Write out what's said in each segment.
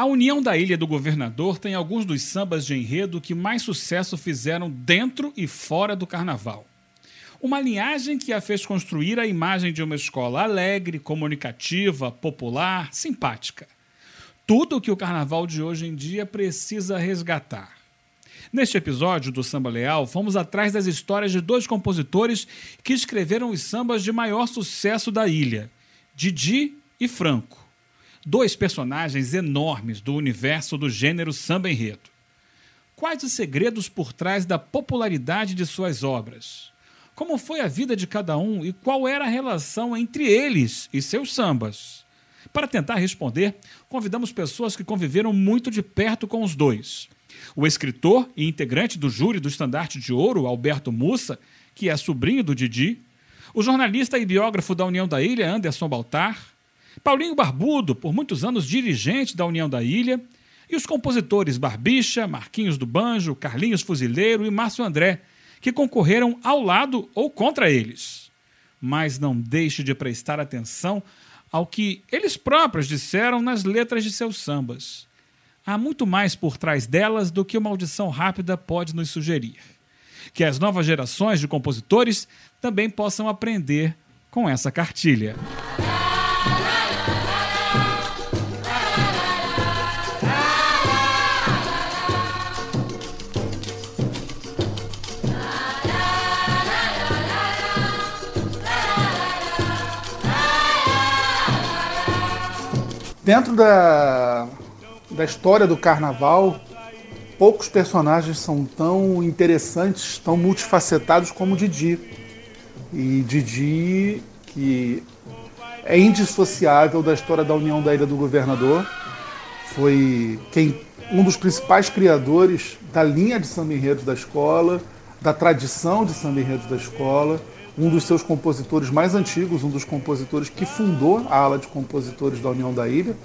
A União da Ilha do Governador tem alguns dos sambas de enredo que mais sucesso fizeram dentro e fora do carnaval. Uma linhagem que a fez construir a imagem de uma escola alegre, comunicativa, popular, simpática. Tudo o que o carnaval de hoje em dia precisa resgatar. Neste episódio do Samba Leal, fomos atrás das histórias de dois compositores que escreveram os sambas de maior sucesso da ilha, Didi e Franco dois personagens enormes do universo do gênero samba enredo. Quais os segredos por trás da popularidade de suas obras? Como foi a vida de cada um e qual era a relação entre eles e seus sambas? Para tentar responder, convidamos pessoas que conviveram muito de perto com os dois. O escritor e integrante do júri do Estandarte de Ouro, Alberto Mussa, que é sobrinho do Didi, o jornalista e biógrafo da União da Ilha, Anderson Baltar, Paulinho Barbudo, por muitos anos dirigente da União da Ilha, e os compositores Barbicha, Marquinhos do Banjo, Carlinhos Fuzileiro e Márcio André, que concorreram ao lado ou contra eles. Mas não deixe de prestar atenção ao que eles próprios disseram nas letras de seus sambas. Há muito mais por trás delas do que uma audição rápida pode nos sugerir. Que as novas gerações de compositores também possam aprender com essa cartilha. Dentro da, da história do carnaval, poucos personagens são tão interessantes, tão multifacetados como Didi. E Didi, que é indissociável da história da União da Ilha do Governador, foi quem um dos principais criadores da linha de samba enredos da escola, da tradição de samba enredos da escola, um dos seus compositores mais antigos, um dos compositores que fundou a ala de compositores da União da Ilha,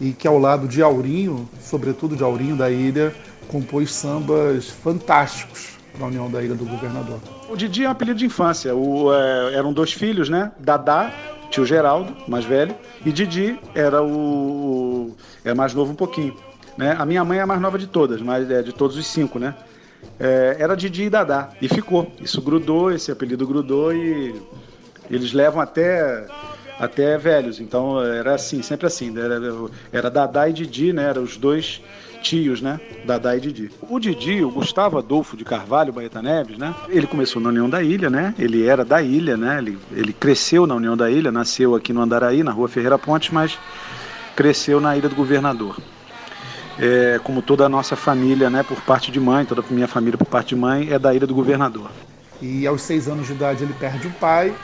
e que ao lado de Aurinho, sobretudo de Aurinho da Ilha, compôs sambas fantásticos para a União da Ilha do Governador. O Didi é um apelido de infância. O, é, eram dois filhos, né? Dadá, tio Geraldo, mais velho, e Didi era o, é mais novo um pouquinho. Né? A minha mãe é a mais nova de todas, mas é de todos os cinco, né? É, era Didi e Dadá. E ficou. Isso grudou, esse apelido grudou e eles levam até até velhos. Então era assim, sempre assim. Era, era Dadá e Didi, né? Eram os dois tios, né? Dadá e Didi. O Didi, o Gustavo Adolfo de Carvalho Baeta Neves, né? Ele começou na União da Ilha, né? Ele era da ilha, né? Ele, ele cresceu na União da Ilha, nasceu aqui no Andaraí, na rua Ferreira Pontes, mas cresceu na Ilha do Governador é, como toda a nossa família, né, por parte de mãe, toda a minha família por parte de mãe, é da Ilha do Governador. E aos seis anos de idade ele perde o pai,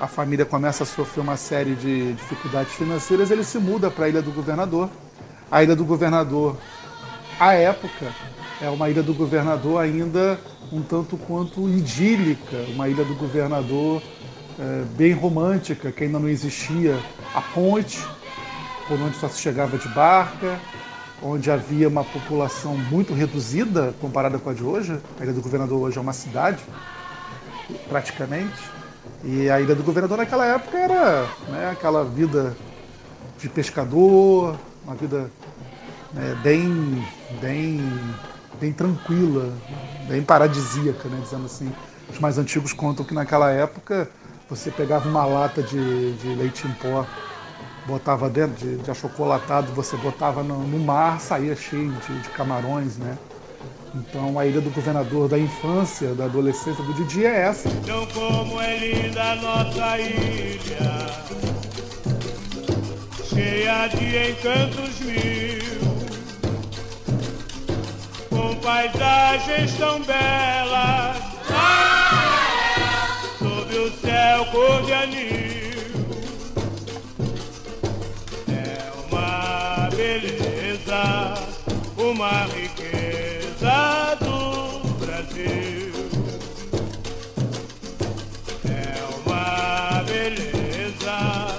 a família começa a sofrer uma série de dificuldades financeiras, ele se muda para a Ilha do Governador. A Ilha do Governador, à época, é uma Ilha do Governador ainda um tanto quanto idílica, uma Ilha do Governador é, bem romântica, que ainda não existia a ponte, por onde só se chegava de barca, onde havia uma população muito reduzida comparada com a de hoje. A Ilha do Governador hoje é uma cidade, praticamente. E a Ilha do Governador naquela época era né, aquela vida de pescador, uma vida né, bem, bem, bem tranquila, bem paradisíaca, né, dizendo assim. Os mais antigos contam que naquela época você pegava uma lata de, de leite em pó botava dentro de, de achocolatado, você botava no, no mar, saía cheio de, de, camarões, né? Então a ilha do governador da infância, da adolescência do Didi é essa. Então como é linda a nossa ilha, cheia de encantos mil, com paisagens tão belas, sob o céu cor de anil. Uma riqueza do Brasil. É uma beleza,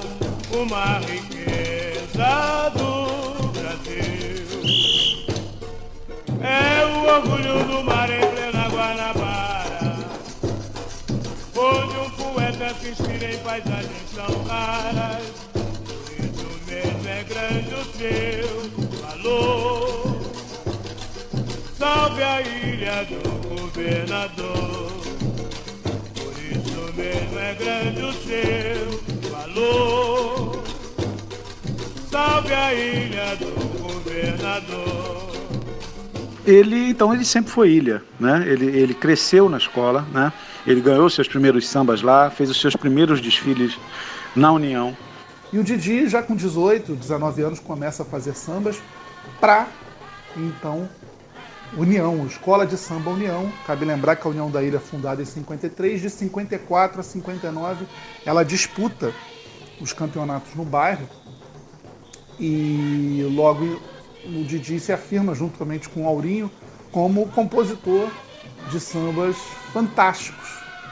uma riqueza do Brasil. É o orgulho do mar em plena Guanabara, onde um poeta se inspira em paisagens tão raras. Mesmo é grande o seu valor. Salve a ilha do governador. Por isso mesmo é grande o seu valor. Salve a ilha do governador. Ele, então, ele sempre foi ilha, né? Ele, ele cresceu na escola, né? Ele ganhou seus primeiros sambas lá, fez os seus primeiros desfiles na União. E o Didi, já com 18, 19 anos, começa a fazer sambas para, então, União, Escola de Samba União. Cabe lembrar que a União da Ilha é fundada em 53, de 54 a 59, ela disputa os campeonatos no bairro. E logo o Didi se afirma, juntamente com o Aurinho, como compositor de sambas fantásticos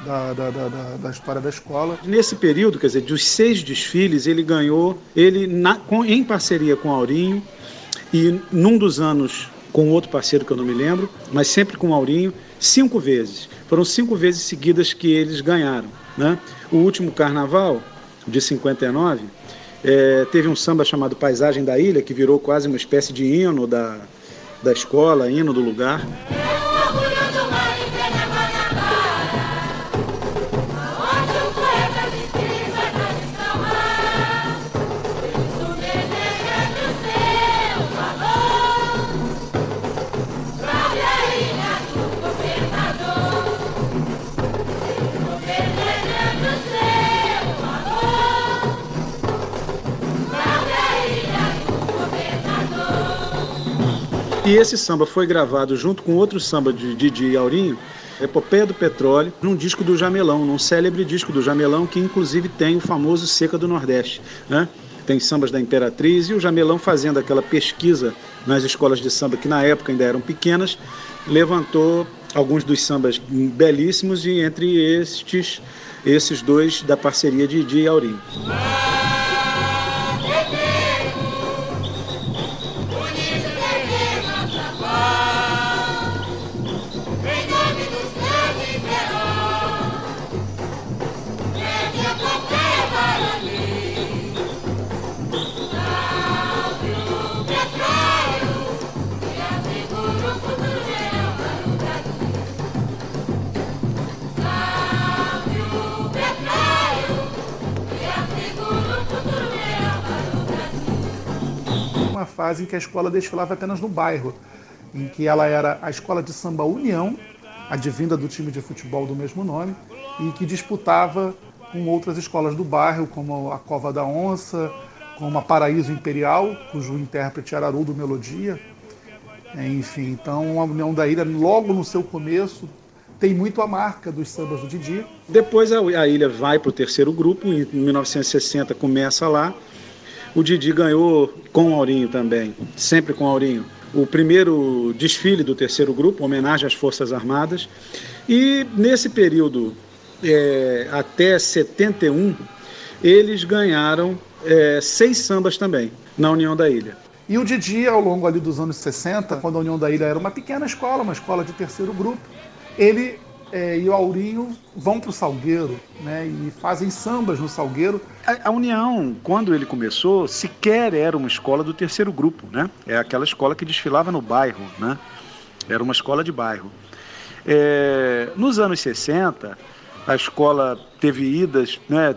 da, da, da, da, história da escola. Nesse período, quer dizer, dos seis desfiles, ele ganhou, ele na, com, em parceria com Aurinho, e num dos anos com outro parceiro que eu não me lembro, mas sempre com Aurinho, cinco vezes. Foram cinco vezes seguidas que eles ganharam. Né? O último carnaval, de 59, é, teve um samba chamado Paisagem da Ilha, que virou quase uma espécie de hino da, da escola, hino do lugar. E esse samba foi gravado junto com outro samba de Didi Aurinho, Epopeia do Petróleo, num disco do Jamelão, num célebre disco do Jamelão, que inclusive tem o famoso Seca do Nordeste. Né? Tem sambas da Imperatriz e o Jamelão fazendo aquela pesquisa nas escolas de samba que na época ainda eram pequenas, levantou alguns dos sambas belíssimos e entre estes, esses dois da parceria de Didi e Aurinho. Fase em que a escola desfilava apenas no bairro, em que ela era a escola de samba União, advinda do time de futebol do mesmo nome, e que disputava com outras escolas do bairro, como a Cova da Onça, como a Paraíso Imperial, cujo intérprete era Haroldo Melodia. Enfim, então a União da Ilha, logo no seu começo, tem muito a marca dos sambas do Didi. Depois a ilha vai para o terceiro grupo, em 1960 começa lá, o Didi ganhou com o Aurinho também, sempre com o Aurinho, o primeiro desfile do terceiro grupo, homenagem às Forças Armadas. E nesse período, é, até 71, eles ganharam é, seis sambas também na União da Ilha. E o Didi, ao longo ali dos anos 60, quando a União da Ilha era uma pequena escola, uma escola de terceiro grupo, ele é, e o Aurinho vão para o Salgueiro né, e fazem sambas no Salgueiro. A, a, União, quando ele começou, sequer era uma escola do terceiro grupo, né? É aquela escola que desfilava no bairro, né? Era uma escola de bairro. É, nos anos 60, a escola teve idas, né,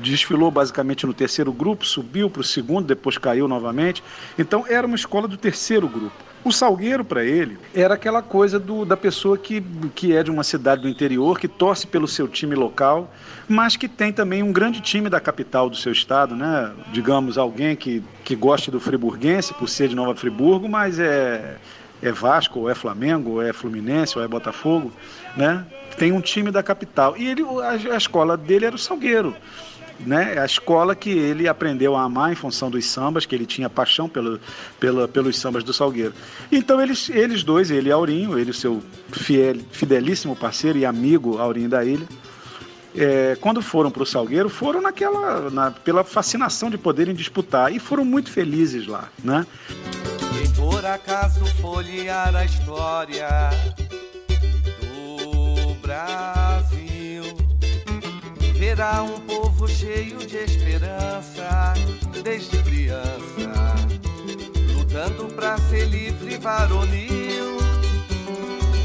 desfilou basicamente no terceiro grupo, subiu para o segundo, depois caiu novamente. Então era uma escola do terceiro grupo. O Salgueiro, para ele, era aquela coisa do, da pessoa que, que é de uma cidade do interior, que torce pelo seu time local, mas que tem também um grande time da capital do seu estado, né? Digamos, alguém que, que goste do friburguense, por ser de Nova Friburgo, mas é, é Vasco, ou é Flamengo, ou é Fluminense, ou é Botafogo, né? Tem um time da capital. E ele, a, a escola dele era o Salgueiro né? A escola que ele aprendeu a amar em função dos sambas, que ele tinha paixão pelo, pelos sambas do Salgueiro. Então eles, eles dois, ele e Aurinho, ele seu fiel, fidelíssimo parceiro e amigo Aurinho da Ilha, é, quando foram para o Salgueiro, foram naquela, na, pela fascinação de poderem disputar e foram muito felizes lá, né? E por acaso folhear a história do Brasil verá um povo cheio de esperança, desde criança, pujando pra ser livre varonil.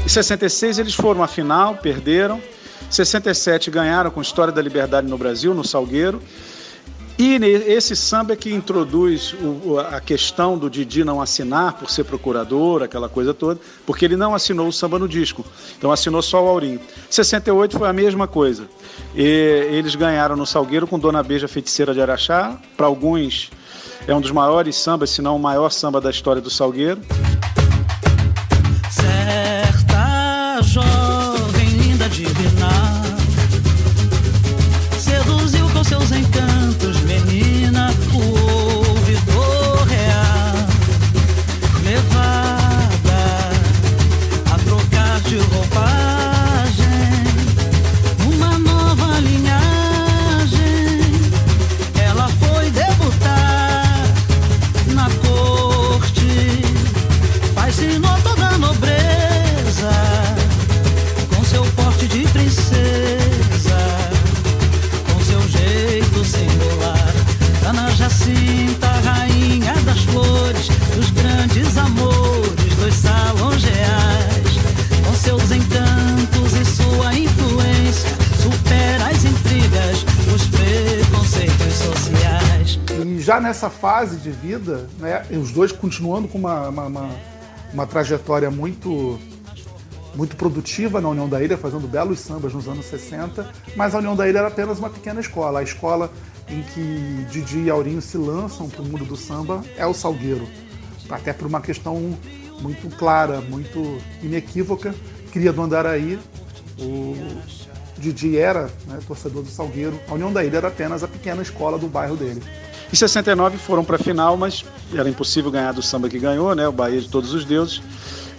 Em 66 eles foram à final, perderam. 67 ganharam com História da Liberdade no Brasil, no Salgueiro. E esse samba é que introduz o, a questão do Didi não assinar por ser procurador, aquela coisa toda, porque ele não assinou o samba no disco. Então assinou só o Aurinho. 68 foi a mesma coisa. E eles ganharam no Salgueiro com Dona Beija Feiticeira de Araxá. Para alguns é um dos maiores sambas, se não o maior samba da história do Salgueiro. Já nessa fase de vida, né, os dois continuando com uma, uma, uma, uma trajetória muito muito produtiva na União da Ilha, fazendo belos sambas nos anos 60, mas a União da Ilha era apenas uma pequena escola. A escola em que Didi e Aurinho se lançam para o mundo do samba é o Salgueiro, até por uma questão muito clara, muito inequívoca. Cria do Andaraí, o Didi era né, torcedor do Salgueiro, a União da Ilha era apenas a pequena escola do bairro dele. Em 69 foram para a final, mas era impossível ganhar do samba que ganhou, né? O Bahia de Todos os Deuses,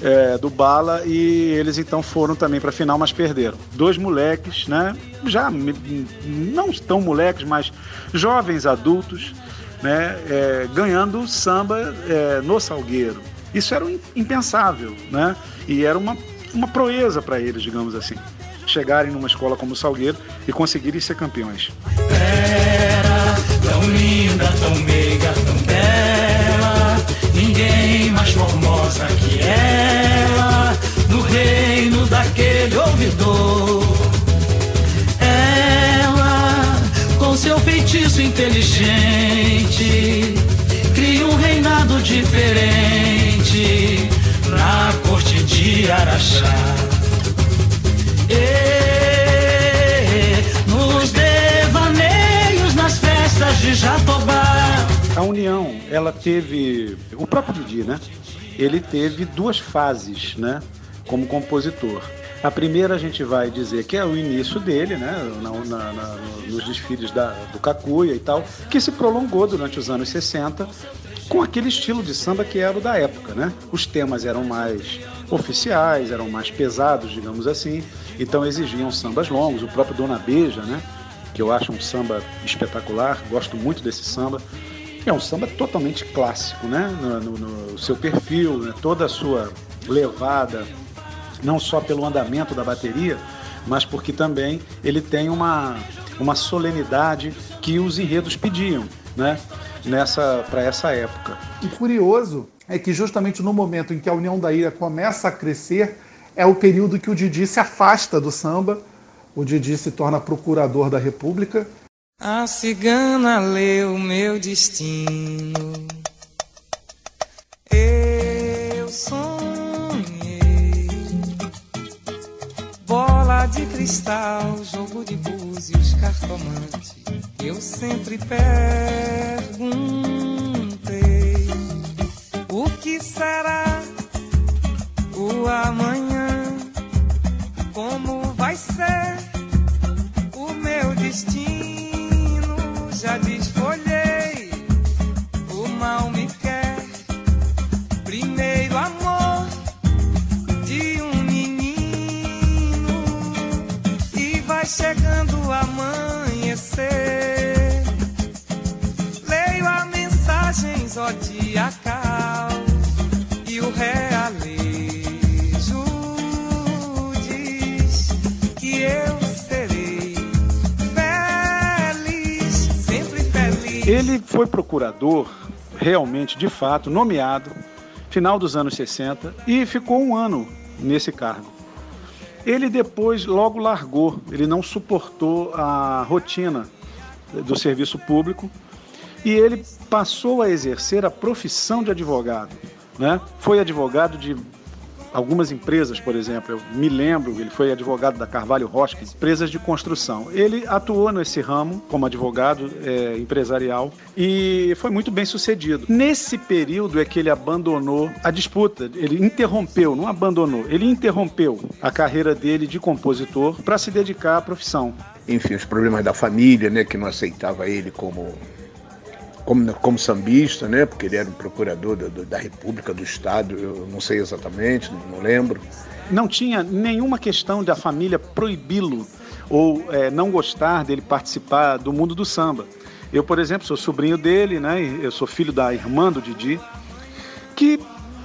é, do Bala, e eles então foram também para a final, mas perderam. Dois moleques, né? Já não tão moleques, mas jovens adultos, né? É, ganhando samba é, no Salgueiro. Isso era impensável, né? E era uma, uma proeza para eles, digamos assim. Chegarem numa escola como o Salgueiro e conseguirem ser campeões. Era tão linda, tão meiga, tão bela. Ninguém mais formosa que ela no reino daquele ouvidor. Ela, com seu feitiço inteligente, cria um reinado diferente na corte de Araxá. De Jatobá. A União, ela teve. O próprio Didi, né? Ele teve duas fases, né? Como compositor. A primeira a gente vai dizer que é o início dele, né? na- na- na- nos desfiles da, do Cacuia e tal, que se prolongou durante os anos 60 com aquele estilo de samba que era o da época, né? Os temas eram mais oficiais, eram mais pesados, digamos assim, então exigiam sambas longos. O próprio Dona Beija, né? Que eu acho um samba espetacular, gosto muito desse samba. É um samba totalmente clássico, né? No, no- no seu perfil, né? toda a sua levada, não só pelo andamento da bateria, mas porque também ele tem uma, uma solenidade que os enredos pediam, né? Nessa para essa época. E curioso é que justamente no momento em que a União da Ilha começa a crescer, é o período que o Didi se afasta do samba, o Didi se torna procurador da República, A cigana leu meu destino. Eu sonhei. Bola de cristal, jogo de búzios, cartomante. Eu sempre perguntei: O que será o amanhã? Como vai ser? o meu destino já desfolhei. O mal me quer. Primeiro amor de um menino e vai chegando o amanhecer. Leio a mensagem zodiacal e o realejo Ele foi procurador realmente, de fato, nomeado, final dos anos 60, e ficou um ano nesse cargo. Ele depois logo largou, ele não suportou a rotina do serviço público e ele passou a exercer a profissão de advogado. Né? Foi advogado de algumas empresas, por exemplo. Eu me lembro, ele foi advogado da Carvalho Rocha, empresas de construção. Ele atuou nesse ramo como advogado é, empresarial e foi muito bem sucedido. Nesse período é que ele abandonou a disputa, ele interrompeu, não abandonou, ele interrompeu a carreira dele de compositor para se dedicar à profissão. Enfim, os problemas da família, né, que não aceitava ele como como, como sambista, né? Porque ele era um procurador da, da República, do Estado, eu não sei exatamente, não lembro. Não tinha nenhuma questão da família proibi-lo ou é, não gostar dele participar do mundo do samba. Eu, por exemplo, sou sobrinho dele, né? Eu sou filho da irmã do Didi, que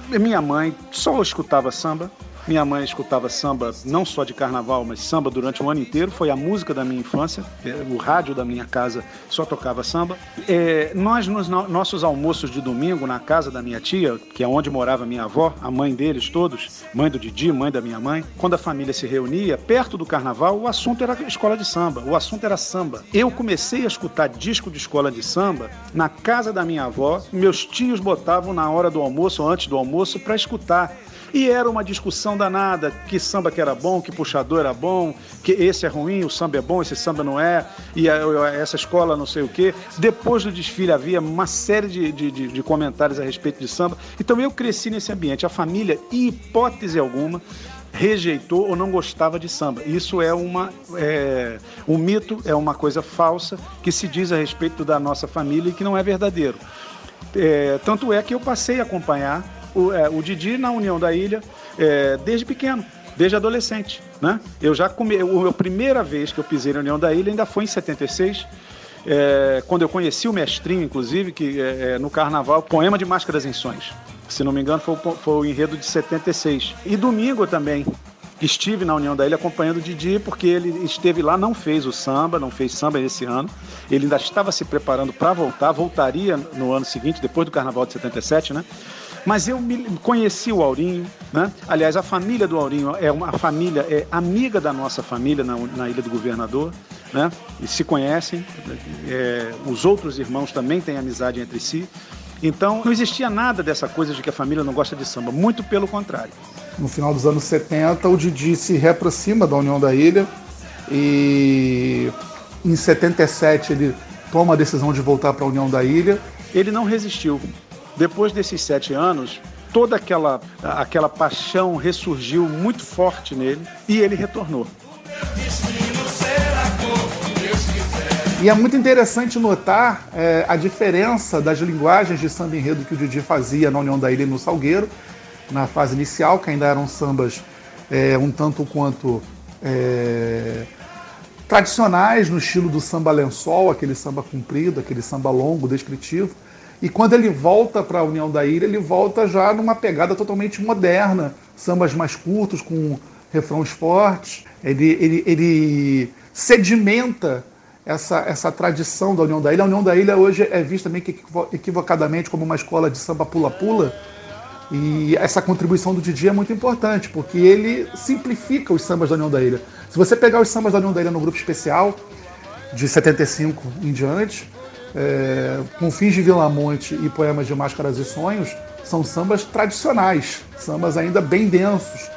minha mãe só escutava samba, minha mãe escutava samba não só de carnaval, mas samba durante o ano inteiro. Foi a música da minha infância. É, o rádio da minha casa só tocava samba. É, nós, nos nossos almoços de domingo, na casa da minha tia, que é onde morava minha avó, a mãe deles todos, mãe do Didi, mãe da minha mãe, quando a família se reunia, perto do carnaval, o assunto era escola de samba. O assunto era samba. Eu comecei a escutar disco de escola de samba na casa da minha avó. Meus tios botavam na hora do almoço, ou antes do almoço, para escutar. E era uma discussão danada, que samba que era bom, que puxador era bom, que esse é ruim, o samba é bom, esse samba não é, e essa escola não sei o quê. Depois do desfile havia uma série de, de, de, de comentários a respeito de samba. Então eu cresci nesse ambiente. A família, em hipótese alguma, rejeitou ou não gostava de samba. Isso é uma é, um mito, é uma coisa falsa que se diz a respeito da nossa família e que não é verdadeiro. É, tanto é que eu passei a acompanhar o, é, o Didi na União da Ilha é, desde pequeno, desde adolescente. Né? Eu já comi, a primeira vez que eu pisei na União da Ilha ainda foi em 76. É, quando eu conheci o mestrinho, inclusive, que é, é, no carnaval, poema de Máscaras em Sonhos. Se não me engano, foi, foi o enredo de 76. E domingo também, estive na União da Ilha acompanhando o Didi, porque ele esteve lá, não fez o samba, não fez samba esse ano. Ele ainda estava se preparando para voltar, voltaria no ano seguinte, depois do Carnaval de 77, né? Mas eu me conheci o Aurinho, né? Aliás, a família do Aurinho é uma família, é amiga da nossa família na, na Ilha do Governador, né? E se conhecem. É, os outros irmãos também têm amizade entre si. Então, não existia nada dessa coisa de que a família não gosta de samba, muito pelo contrário. No final dos anos 70, o Didi se reaproxima da União da Ilha e em 77 ele toma a decisão de voltar para a União da Ilha. Ele não resistiu. Depois desses sete anos, toda aquela, aquela paixão ressurgiu muito forte nele e ele retornou. E é muito interessante notar é, a diferença das linguagens de samba enredo que o Didi fazia na União da Ilha e no Salgueiro, na fase inicial, que ainda eram sambas é, um tanto quanto é, tradicionais no estilo do samba lençol, aquele samba comprido, aquele samba longo, descritivo. E quando ele volta para a União da Ilha, ele volta já numa pegada totalmente moderna, sambas mais curtos, com refrões fortes. Ele, ele, ele sedimenta essa, essa tradição da União da Ilha. A União da Ilha hoje é vista meio que equivocadamente como uma escola de samba pula-pula. E essa contribuição do Didi é muito importante, porque ele simplifica os sambas da União da Ilha. Se você pegar os sambas da União da Ilha no grupo especial, de 75 em diante, é, com fins de Vilamonte e poemas de Máscaras e Sonhos, são sambas tradicionais, sambas ainda bem densos.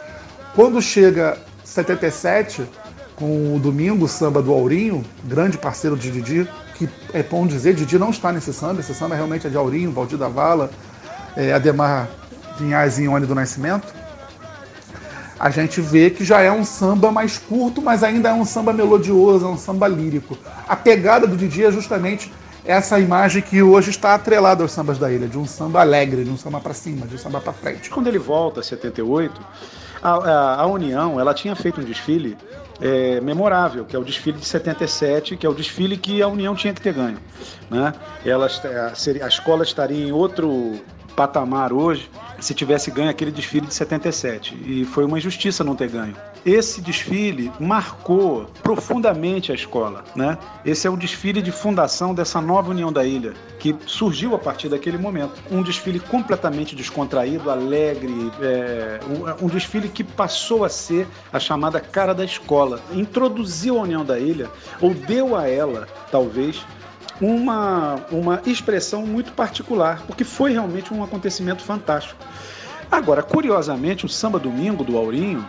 Quando chega 77, com o Domingo, samba do Aurinho, grande parceiro de Didi, que é bom dizer, Didi não está nesse samba, esse samba realmente é de Aurinho, Valdir da Vala, é, Ademar Vinhais e Ione do Nascimento. A gente vê que já é um samba mais curto, mas ainda é um samba melodioso, é um samba lírico. A pegada do Didi é justamente essa imagem que hoje está atrelada aos sambas da ilha, de um samba alegre, de um samba para cima, de um samba para frente. Quando ele volta, em 78, a, a, a, União ela tinha feito um desfile é, memorável, que é o desfile de 77, que é o desfile que a União tinha que ter ganho. Né? Ela, a, a escola estaria em outro patamar hoje se tivesse ganho aquele desfile de 77. E foi uma injustiça não ter ganho. Esse desfile marcou profundamente a escola, né? Esse é o desfile de fundação dessa nova União da Ilha, que surgiu a partir daquele momento. Um desfile completamente descontraído, alegre, é, um, um desfile que passou a ser a chamada cara da escola. Introduziu a União da Ilha, ou deu a ela, talvez, uma, uma expressão muito particular, porque foi realmente um acontecimento fantástico. Agora, curiosamente, o samba domingo do Aurinho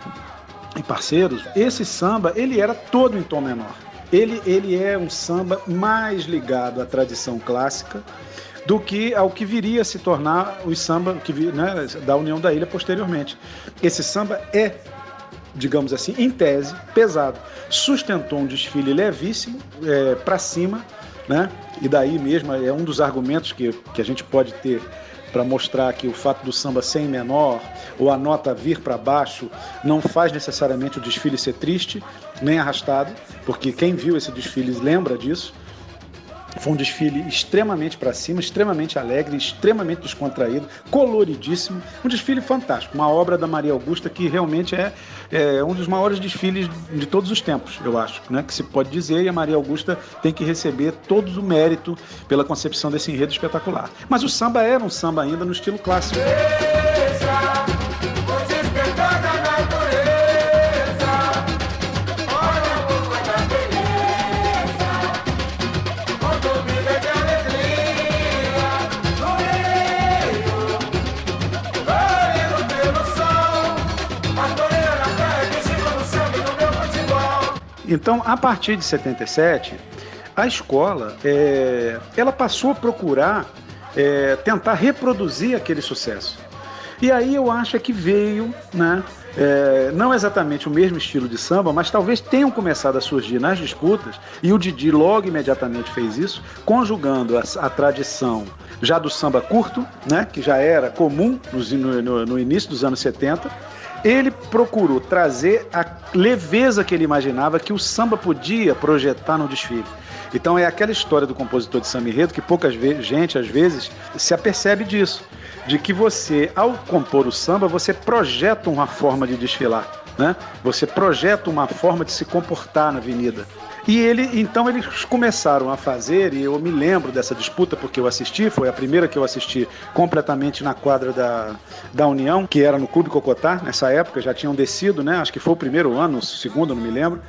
e parceiros, esse samba ele era todo em tom menor. Ele, ele é um samba mais ligado à tradição clássica do que ao que viria a se tornar o samba que, né, da União da Ilha posteriormente. Esse samba é, digamos assim, em tese, pesado. Sustentou um desfile levíssimo, é, para cima, né? E daí mesmo é um dos argumentos que, que a gente pode ter para mostrar que o fato do samba ser em menor ou a nota vir para baixo não faz necessariamente o desfile ser triste nem arrastado, porque quem viu esse desfile lembra disso. Foi um desfile extremamente para cima, extremamente alegre, extremamente descontraído, coloridíssimo. Um desfile fantástico, uma obra da Maria Augusta que realmente é, é um dos maiores desfiles de todos os tempos, eu acho, né? que se pode dizer. E a Maria Augusta tem que receber todo o mérito pela concepção desse enredo espetacular. Mas o samba era um samba ainda no estilo clássico. Então, a partir de 77, a escola é, ela passou a procurar é, tentar reproduzir aquele sucesso. E aí eu acho que veio, né, é, não exatamente o mesmo estilo de samba, mas talvez tenham começado a surgir nas disputas, e o Didi logo imediatamente fez isso, conjugando a, a tradição já do samba curto, né, que já era comum no, no início dos anos 70, ele procurou trazer a leveza que ele imaginava que o samba podia projetar no desfile. Então é aquela história do compositor de samba enredo que pouca gente às vezes se apercebe disso, de que você ao compor o samba você projeta uma forma de desfilar, né? Você projeta uma forma de se comportar na avenida. E ele, então eles começaram a fazer, e eu me lembro dessa disputa porque eu assisti, foi a primeira que eu assisti completamente na quadra da, da União, que era no Clube Cocotá, nessa época, já tinham descido, né? Acho que foi o primeiro ano, o segundo, não me lembro,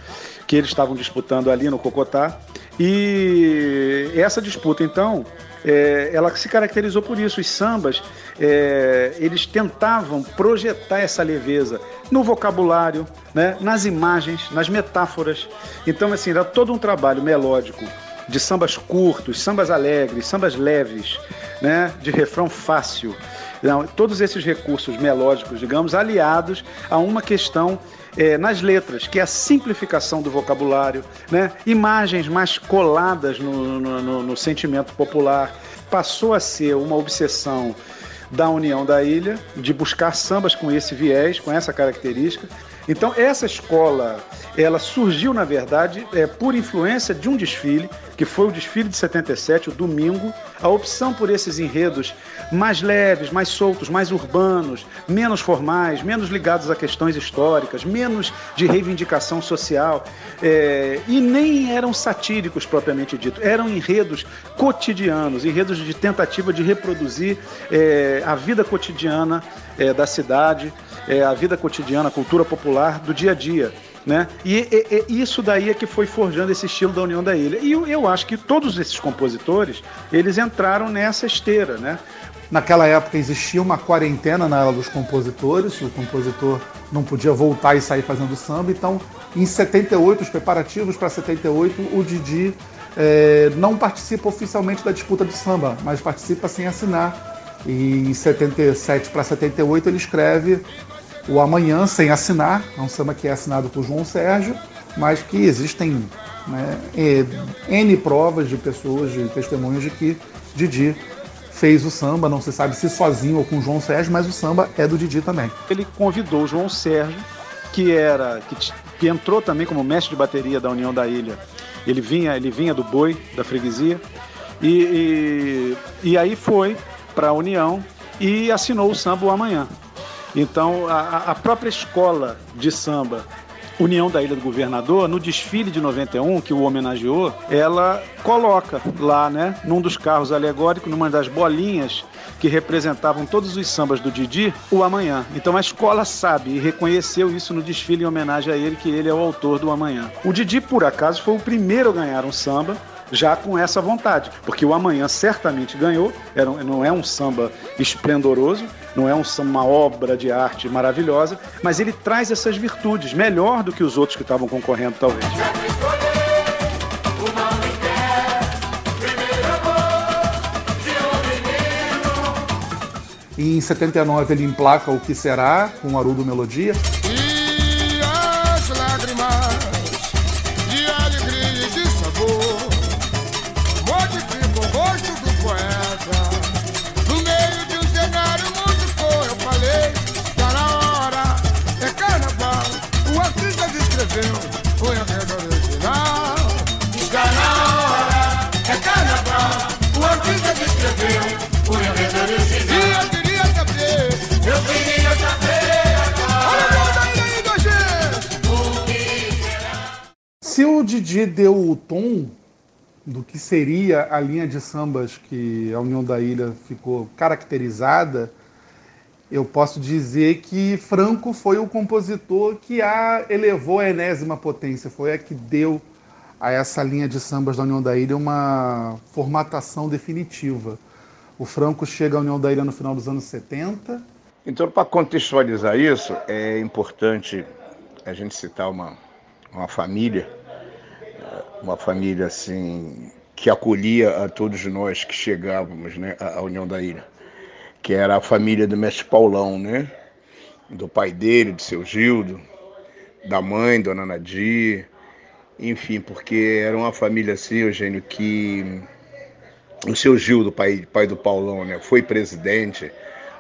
que eles estavam disputando ali no Cocotá. E essa disputa, então, é, ela se caracterizou por isso. Os sambas, é, eles tentavam projetar essa leveza no vocabulário, né, nas imagens, nas metáforas. Então, assim, era todo um trabalho melódico de sambas curtos, sambas alegres, sambas leves, né, de refrão fácil. Não, todos esses recursos melódicos, digamos, aliados a uma questão é, nas letras, que é a simplificação do vocabulário, né? imagens mais coladas no, no, no, no sentimento popular. Passou a ser uma obsessão da União da Ilha, de buscar sambas com esse viés, com essa característica. Então, essa escola, ela surgiu, na verdade, é, por influência de um desfile, que foi o desfile de 77, o domingo. A opção por esses enredos mais leves, mais soltos, mais urbanos, menos formais, menos ligados a questões históricas, menos de reivindicação social, é, e nem eram satíricos propriamente dito, eram enredos cotidianos, enredos de tentativa de reproduzir é, a vida cotidiana é, da cidade, é, a vida cotidiana, a cultura popular do dia a dia. Né? E, e, e, isso daí é que foi forjando esse estilo da União da Ilha. E eu, eu acho que todos esses compositores, eles entraram nessa esteira, né? Naquela época existia uma quarentena na ala dos compositores, o compositor não podia voltar e sair fazendo samba, então em 78, os preparativos para 78, o Didi é, não participa oficialmente da disputa de samba, mas participa sem assinar. E em 77 para 78 ele escreve o Amanhã sem assinar, é um samba que é assinado por João Sérgio, mas que existem né, N provas de pessoas, de testemunhos de que Didi fez o samba, não se sabe se sozinho ou com João Sérgio, mas o samba é do Didi também. Ele convidou o João Sérgio, que era que, que entrou também como mestre de bateria da União da Ilha. Ele vinha, ele vinha do boi, da freguesia, e, e, e aí foi para a União e assinou o samba o Amanhã. Então, a, a própria escola de samba União da Ilha do Governador, no desfile de 91, que o homenageou, ela coloca lá, né, num dos carros alegóricos, numa das bolinhas que representavam todos os sambas do Didi, o Amanhã. Então a escola sabe e reconheceu isso no desfile em homenagem a ele, que ele é o autor do Amanhã. O Didi, por acaso, foi o primeiro a ganhar um samba já com essa vontade, porque o Amanhã certamente ganhou, era, não é um samba esplendoroso, não é um, uma obra de arte maravilhosa, mas ele traz essas virtudes, melhor do que os outros que estavam concorrendo, talvez. Em 79 ele emplaca O Que Será, com Haroldo Melodia. O Didi deu o tom do que seria a linha de sambas que a União da Ilha ficou caracterizada, eu posso dizer que Franco foi o compositor que a elevou à enésima potência, foi a que deu a essa linha de sambas da União da Ilha uma formatação definitiva. O Franco chega à União da Ilha no final dos anos 70. Então, para contextualizar isso, é importante a gente citar uma, uma família, uma família assim que acolhia a todos nós que chegávamos né, à União da Ilha, que era a família do mestre Paulão, né? Do pai dele, do seu Gildo, da mãe, dona Nadir, enfim, porque era uma família assim, Eugênio, que o seu Gildo, pai, pai do Paulão, né, foi presidente,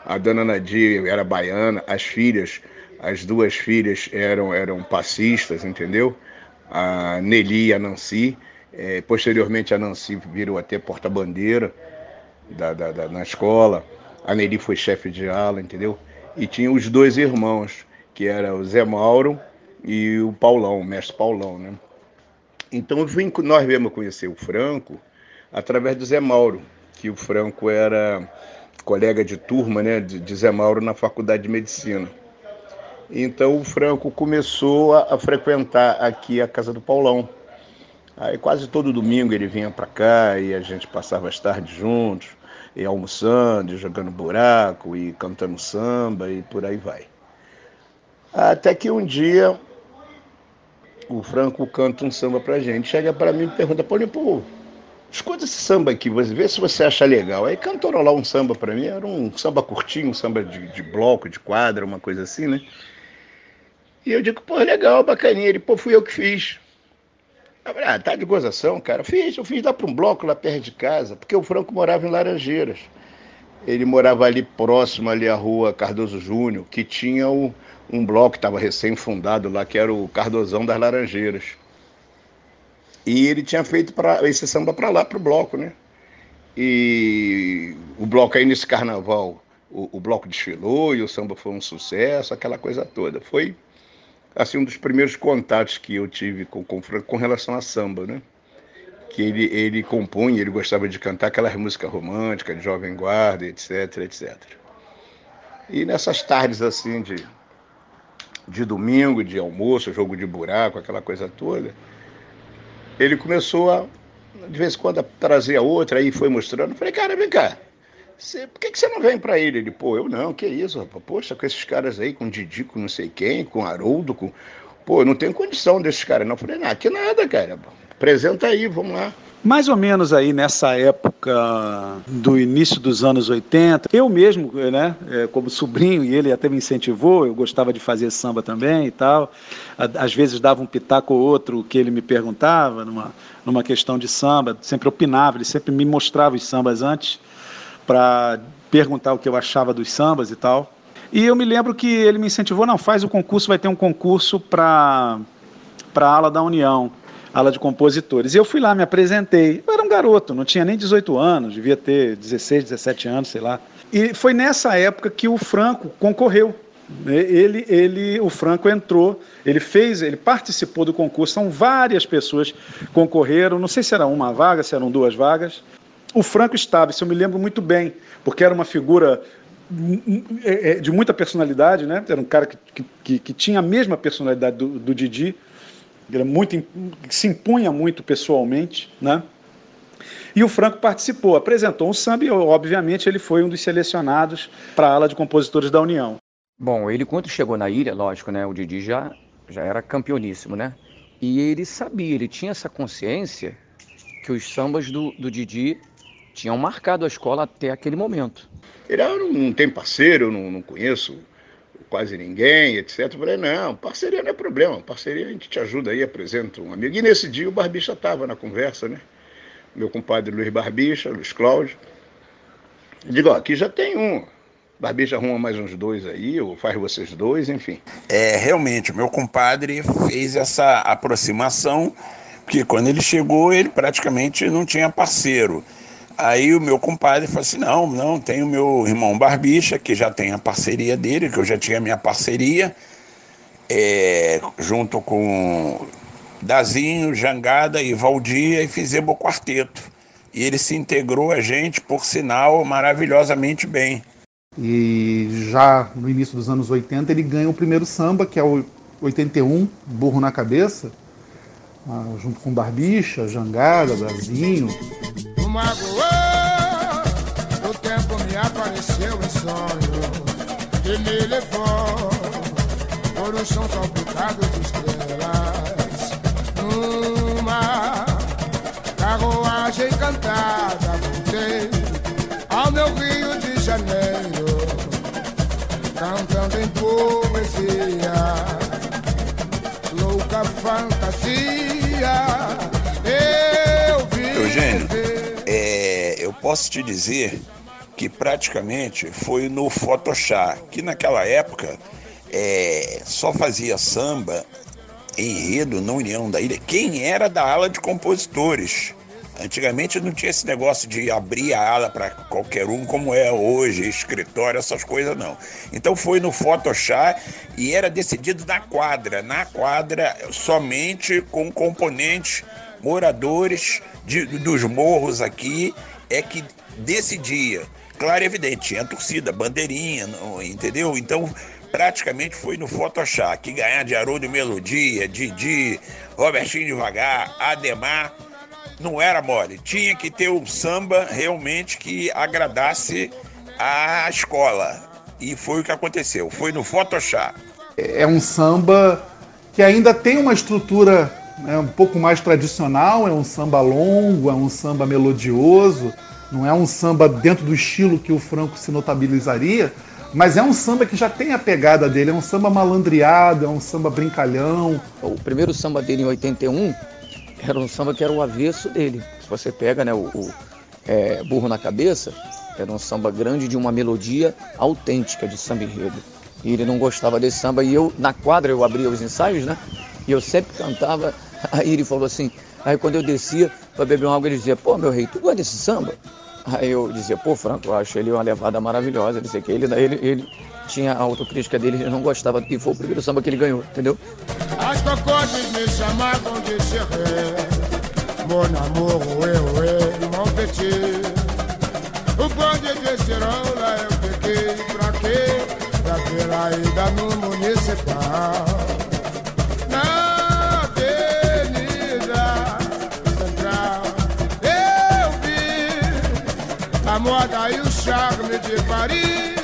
a dona Nadir era baiana, as filhas, as duas filhas eram, eram passistas, entendeu? A Nelly e a Nancy. Eh, posteriormente a Nancy virou até porta-bandeira da, da, da- na escola. A Nelly foi chefe de ala, entendeu? E tinha os dois irmãos, que era o Zé Mauro e o Paulão, o mestre Paulão, né? Então vim, nós viemos conhecer o Franco através do Zé Mauro, que o Franco era colega de turma né, de, de Zé Mauro na faculdade de medicina. Então o Franco começou a, a frequentar aqui a casa do Paulão. Aí quase todo domingo ele vinha para cá e a gente passava as tardes juntos, e almoçando, e jogando buraco, e cantando samba e por aí vai. Até que um dia o Franco canta um samba pra gente, chega para mim e pergunta, Paulinho, pô, escuta esse samba aqui, vê se você acha legal. Aí cantou lá um samba para mim, era um samba curtinho, um samba de, de bloco, de quadra, uma coisa assim, né? E eu digo, pô, legal, bacaninha. Ele, pô, fui eu que fiz. Eu falei, ah, tá de gozação, cara. Fiz, eu fiz lá para um bloco lá perto de casa, porque o Franco morava em Laranjeiras. Ele morava ali próximo ali à rua Cardoso Júnior, que tinha o, um bloco que estava recém-fundado lá, que era o Cardozão das Laranjeiras. E ele tinha feito pra, esse samba para lá, para o bloco, né? E o bloco aí nesse carnaval, o, o bloco desfilou e o samba foi um sucesso, aquela coisa toda. Foi assim um dos primeiros contatos que eu tive com, com, Franco com relação a samba, né? Que ele, ele compunha, ele gostava de cantar aquelas músicas românticas, de jovem guarda, etc, etc. E nessas tardes assim de, de domingo, de almoço, jogo de buraco, aquela coisa toda, ele começou a, de vez em quando, a trazer a outra, aí foi mostrando. Falei, cara, vem cá, você, por que, que você não vem pra ele? Ele, pô, eu não, que isso, rapaz? Poxa, com esses caras aí, com Didi, com não sei quem, com Haroldo, com. Pô, não tenho condição desses caras, não. Eu falei, não, que nada, cara. Apresenta aí, vamos lá. Mais ou menos aí nessa época do início dos anos 80, eu mesmo, né, eh, como sobrinho, e ele até me incentivou, eu gostava de fazer samba também e tal. Às vezes dava um pitaco ou outro que ele me perguntava numa, numa questão de samba, sempre opinava, ele sempre me mostrava os sambas antes para perguntar o que eu achava dos sambas e tal. E eu me lembro que ele me incentivou, não, faz o concurso, vai ter um concurso para para ala da União, ala de compositores. E eu fui lá, me apresentei. Eu era um garoto, não tinha nem 18 anos, devia ter 16, 17 anos, sei lá. E foi nessa época que o Franco concorreu. Ele, ele, o Franco entrou, ele fez, ele participou do concurso. São várias pessoas concorreram. Não sei se era uma vaga, se eram duas vagas. O Franco estava, isso eu me lembro muito bem, porque era uma figura é, é, de muita personalidade, né? Era um cara que, que, que tinha a mesma personalidade do, do Didi, era muito, se impunha muito pessoalmente, né? E o Franco participou, apresentou um samba e, obviamente, ele foi um dos selecionados para a ala de compositores da União. Bom, ele quando chegou na ilha, lógico, né? O Didi já, já era campeoníssimo, né? E ele sabia, ele tinha essa consciência que os sambas do, do Didi tinham marcado a escola até aquele momento. Ele ah, não, não tem parceiro, eu não, não conheço quase ninguém, etc. Eu falei, não, parceria não é problema, parceria a gente te ajuda aí, apresenta um amigo. E nesse dia o Barbicha estava na conversa, né? Meu compadre Luiz Barbicha, Luiz Cláudio. digo, ó, aqui já tem um. Barbicha arruma mais uns dois aí, ou faz vocês dois, enfim. É, realmente, meu compadre fez essa aproximação, porque quando ele chegou, ele praticamente não tinha parceiro. Aí o meu compadre falou assim: não, não, tem o meu irmão Barbicha, que já tem a parceria dele, que eu já tinha minha parceria, é, junto com Dazinho, Jangada e Valdia, e fizemos o quarteto. E ele se integrou a gente, por sinal, maravilhosamente bem. E já no início dos anos 80 ele ganha o primeiro samba, que é o 81, Burro na Cabeça, ah, junto com Barbicha, Jangada, Dazinho magoou. O tempo me apareceu em sonho e me levou por um chão salpicado de estrelas. Numa carruagem encantada, voltei ao meu Rio de Janeiro, cantando em poesia, louca fantasia. Posso te dizer que praticamente foi no Photoshop, que naquela época é, só fazia samba enredo na União da Ilha quem era da ala de compositores. Antigamente não tinha esse negócio de abrir a ala para qualquer um, como é hoje, escritório, essas coisas não. Então foi no Photoshop e era decidido na quadra, na quadra somente com componentes moradores de, dos morros aqui é que decidia. Claro e evidente, tinha torcida, bandeirinha, não, entendeu? Então, praticamente foi no Photoshop, que ganhar de Haroldo Melodia, Didi, Robertinho Devagar, Ademar, não era mole. Tinha que ter um samba realmente que agradasse a escola. E foi o que aconteceu, foi no Photoshop. É um samba que ainda tem uma estrutura é um pouco mais tradicional, é um samba longo, é um samba melodioso, não é um samba dentro do estilo que o Franco se notabilizaria, mas é um samba que já tem a pegada dele, é um samba malandreado, é um samba brincalhão. O primeiro samba dele em 81 era um samba que era o avesso dele. Se você pega né, o, o é, Burro na Cabeça, era um samba grande de uma melodia autêntica de samba enredo. E ele não gostava desse samba, e eu, na quadra, eu abria os ensaios, né? E eu sempre cantava Aí ele falou assim, aí quando eu descia para beber uma água, ele dizia, pô, meu rei, tu gosta desse samba? Aí eu dizia, pô, Franco, eu acho ele uma levada maravilhosa, não sei que. Ele, ele, ele tinha a autocrítica dele, ele não gostava, e foi o primeiro samba que ele ganhou, entendeu? As cocotes me chamavam de Xerré, mon amour, eu, eu, mon petit. O bonde de cirola eu peguei pra quê? Pra ver a ida no municipal. Moda e o charme de Paris.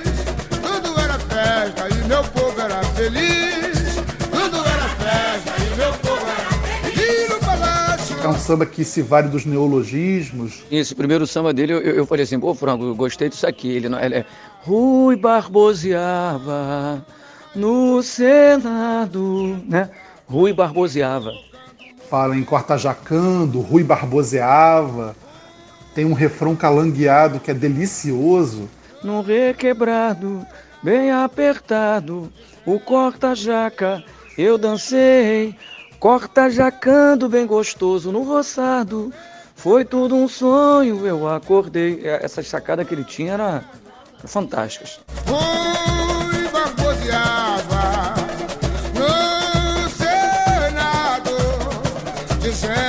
Tudo era festa e meu povo era feliz. Tudo era festa e meu povo era feliz. no palácio. É um samba que se vale dos neologismos. Esse primeiro samba dele, eu, eu falei assim, pô, Franco, eu gostei disso aqui. Ele, ele é Rui Barboseava no Senado, né? Rui Barboseava. Fala em Corta Jacando, Rui Barboseava tem um refrão calangueado que é delicioso. Num requebrado, bem apertado, o corta-jaca eu dancei, corta-jacando bem gostoso no roçado. Foi tudo um sonho, eu acordei. É, essa sacada que ele tinha era, fantásticas. Fui barboseava no Senado, dizendo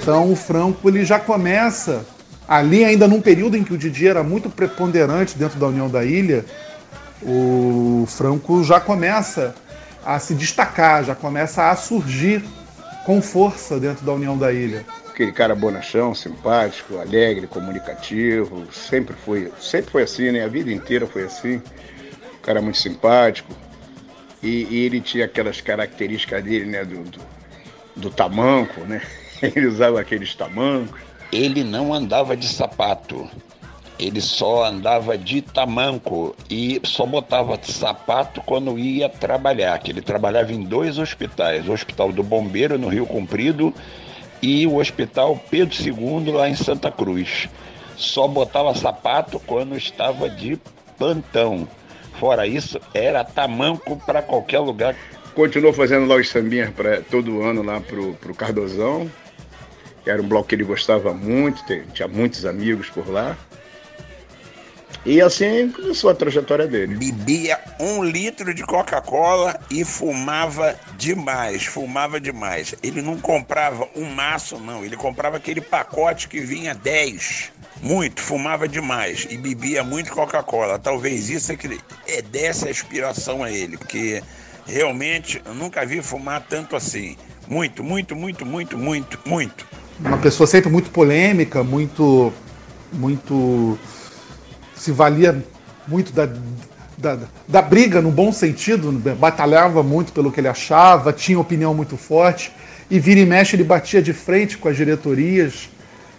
Então o Franco ele já começa ali ainda num período em que o Didi era muito preponderante dentro da União da Ilha, o Franco já começa a se destacar, já começa a surgir com força dentro da União da Ilha. Aquele cara bonachão, simpático, alegre, comunicativo, sempre foi, sempre foi assim, né? A vida inteira foi assim. Um cara muito simpático. E, e ele tinha aquelas características dele, né? Do, do, do tamanco, né? Ele usava aqueles tamancos. Ele não andava de sapato. Ele só andava de tamanco e só botava sapato quando ia trabalhar. Que ele trabalhava em dois hospitais: o Hospital do Bombeiro no Rio Comprido e o Hospital Pedro II lá em Santa Cruz. Só botava sapato quando estava de plantão. Fora isso, era tamanco para qualquer lugar. Continuou fazendo lá os sambinhas pra, todo ano lá pro, pro Cardozão. Que Era um bloco que ele gostava muito, tinha muitos amigos por lá. E assim começou a trajetória dele. Bebia um litro de Coca-Cola e fumava demais, fumava demais. Ele não comprava um maço, não. Ele comprava aquele pacote que vinha 10. Muito, fumava demais e bebia muito Coca-Cola. Talvez isso é que é desse a inspiração a ele, porque realmente eu nunca vi fumar tanto assim. Muito, muito, muito, muito, muito, muito. Uma pessoa sempre muito polêmica, muito. muito. se valia muito da, da, da briga no bom sentido, batalhava muito pelo que ele achava, tinha opinião muito forte, e vira e mexe ele batia de frente com as diretorias,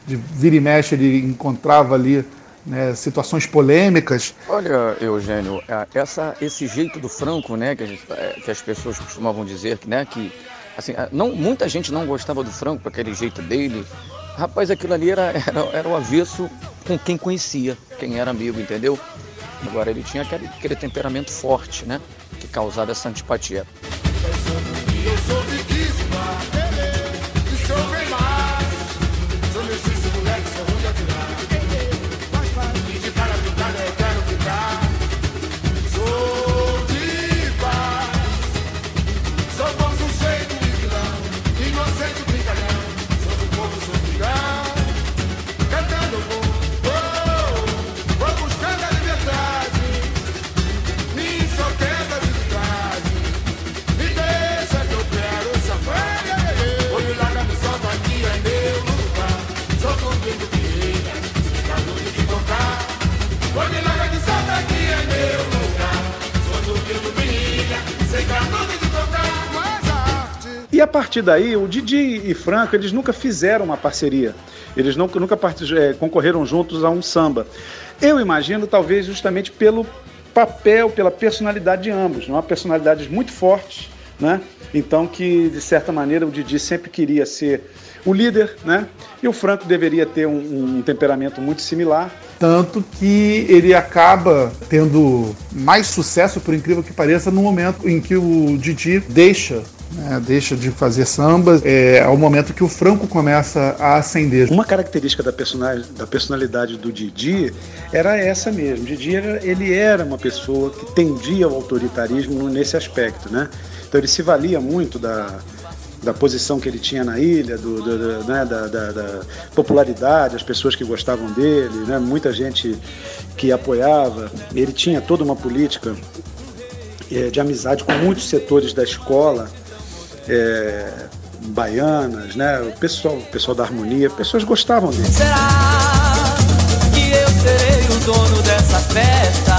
de vira e mexe ele encontrava ali né, situações polêmicas. Olha, Eugênio, essa, esse jeito do Franco, né, que, gente- é, que as pessoas costumavam dizer, né, que assim, é, não, muita gente não gostava do Franco, aquele jeito dele. Rapaz, aquilo ali era, era, era o avesso com quem conhecia, quem era amigo, entendeu? Agora ele tinha aquele, aquele temperamento forte, né, que causava essa antipatia. E a partir daí, o Didi e Franco, eles nunca fizeram uma parceria. Eles nunca, eh, concorreram juntos a um samba. Eu imagino, talvez, justamente pelo papel, pela personalidade de ambos. Não? Personalidades muito fortes, né? Então, que, de certa maneira, o Didi sempre queria ser o líder, né? E o Franco deveria ter um, um temperamento muito similar. Tanto que ele acaba tendo mais sucesso, por incrível que pareça, no momento em que o Didi deixa, né, deixa de fazer samba, é, ao momento que o Franco começa a ascender. Uma característica da, personagem, da personalidade do Didi era essa mesmo. Didi era, ele era uma pessoa que tendia ao autoritarismo nesse aspecto, né? Então ele se valia muito da, da posição que ele tinha na ilha, do, do- do- né, da, da- da popularidade, as pessoas que gostavam dele, né, muita gente que apoiava. Ele tinha toda uma política eh, de amizade com muitos setores da escola, eh, baianas, né, o pessoal, o pessoal da harmonia, pessoas gostavam dele. Será que eu serei o dono dessa festa?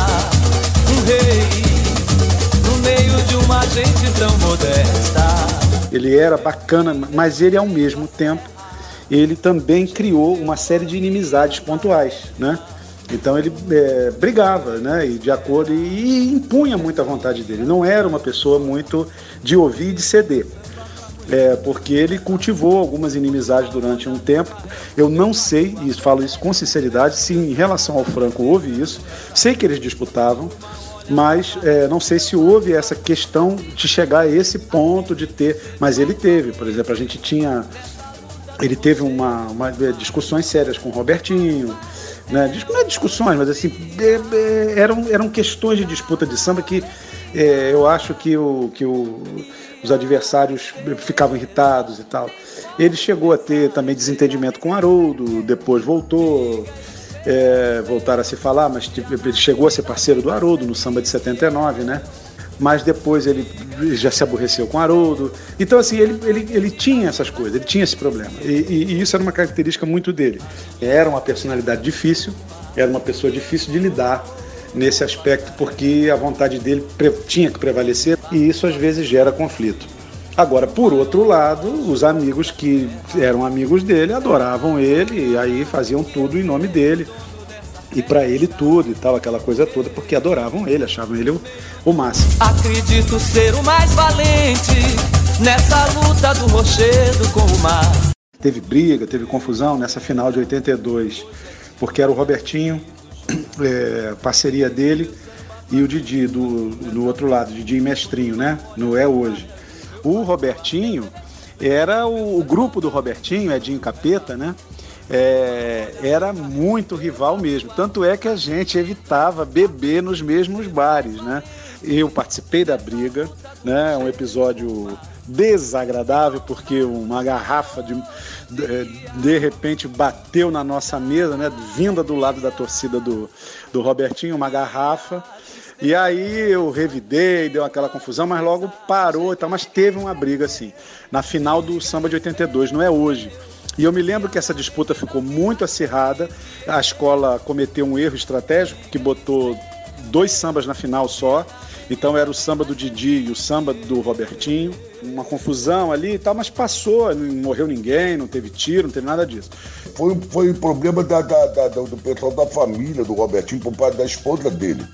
Um rei no meio de uma gente tão modesta. Ele era bacana, mas ele ao mesmo tempo ele também criou uma série de inimizades pontuais, né? Então ele é, brigava, né? E de acordo e, e impunha muita vontade dele. Não era uma pessoa muito de ouvir e de ceder. É, porque ele cultivou algumas inimizades durante um tempo. Eu não sei, e falo isso com sinceridade, se em relação ao Franco houve isso. Sei que eles disputavam, mas é, não sei se houve essa questão de chegar a esse ponto de ter. Mas ele teve, por exemplo, a gente tinha. Ele teve uma, uma discussões sérias com o Robertinho, né? Não é discussões, mas assim, é, é, eram, eram questões de disputa de samba que é, eu acho que, o, que o, os adversários ficavam irritados e tal. Ele chegou a ter também desentendimento com Haroldo, depois voltou, é, voltaram a se falar, mas tipo, ele chegou a ser parceiro do Haroldo no samba de 79, né? Mas depois ele já se aborreceu com Haroldo. Então, assim, ele, ele, ele tinha essas coisas, ele tinha esse problema. E, e, e isso era uma característica muito dele. Era uma personalidade difícil, era uma pessoa difícil de lidar nesse aspecto, porque a vontade dele tinha que prevalecer e isso às vezes gera conflito. Agora, por outro lado, os amigos que eram amigos dele adoravam ele e aí faziam tudo em nome dele e para ele tudo e tal, aquela coisa toda, porque adoravam ele, achavam ele o, o máximo. Acredito ser o mais valente nessa luta do rochedo com o mar. Teve briga, teve confusão nessa final de 82, porque era o Robertinho é, parceria dele e o Didi do, do outro lado, Didi Mestrinho, né? No É Hoje. O Robertinho era o, o grupo do Robertinho, Edinho Capeta, né? É, era muito rival mesmo. Tanto é que a gente evitava beber nos mesmos bares, né? Eu participei da briga, né? Um episódio desagradável porque uma garrafa de, de, repente bateu na nossa mesa, né? Vinda do lado da torcida do, do Robertinho, uma garrafa. E aí eu revidei, deu aquela confusão, mas logo parou e tal. Mas teve uma briga assim, na final do samba de 82, não é hoje. E eu me lembro que essa disputa ficou muito acirrada. A escola cometeu um erro estratégico que botou dois sambas na final só. Então era o samba do Didi e o samba do Robertinho. Uma confusão ali e tal, mas passou, não morreu ninguém, não teve tiro, não teve nada disso. Foi, foi um problema da, da, da, do pessoal da família do Robertinho por parte da esposa dele.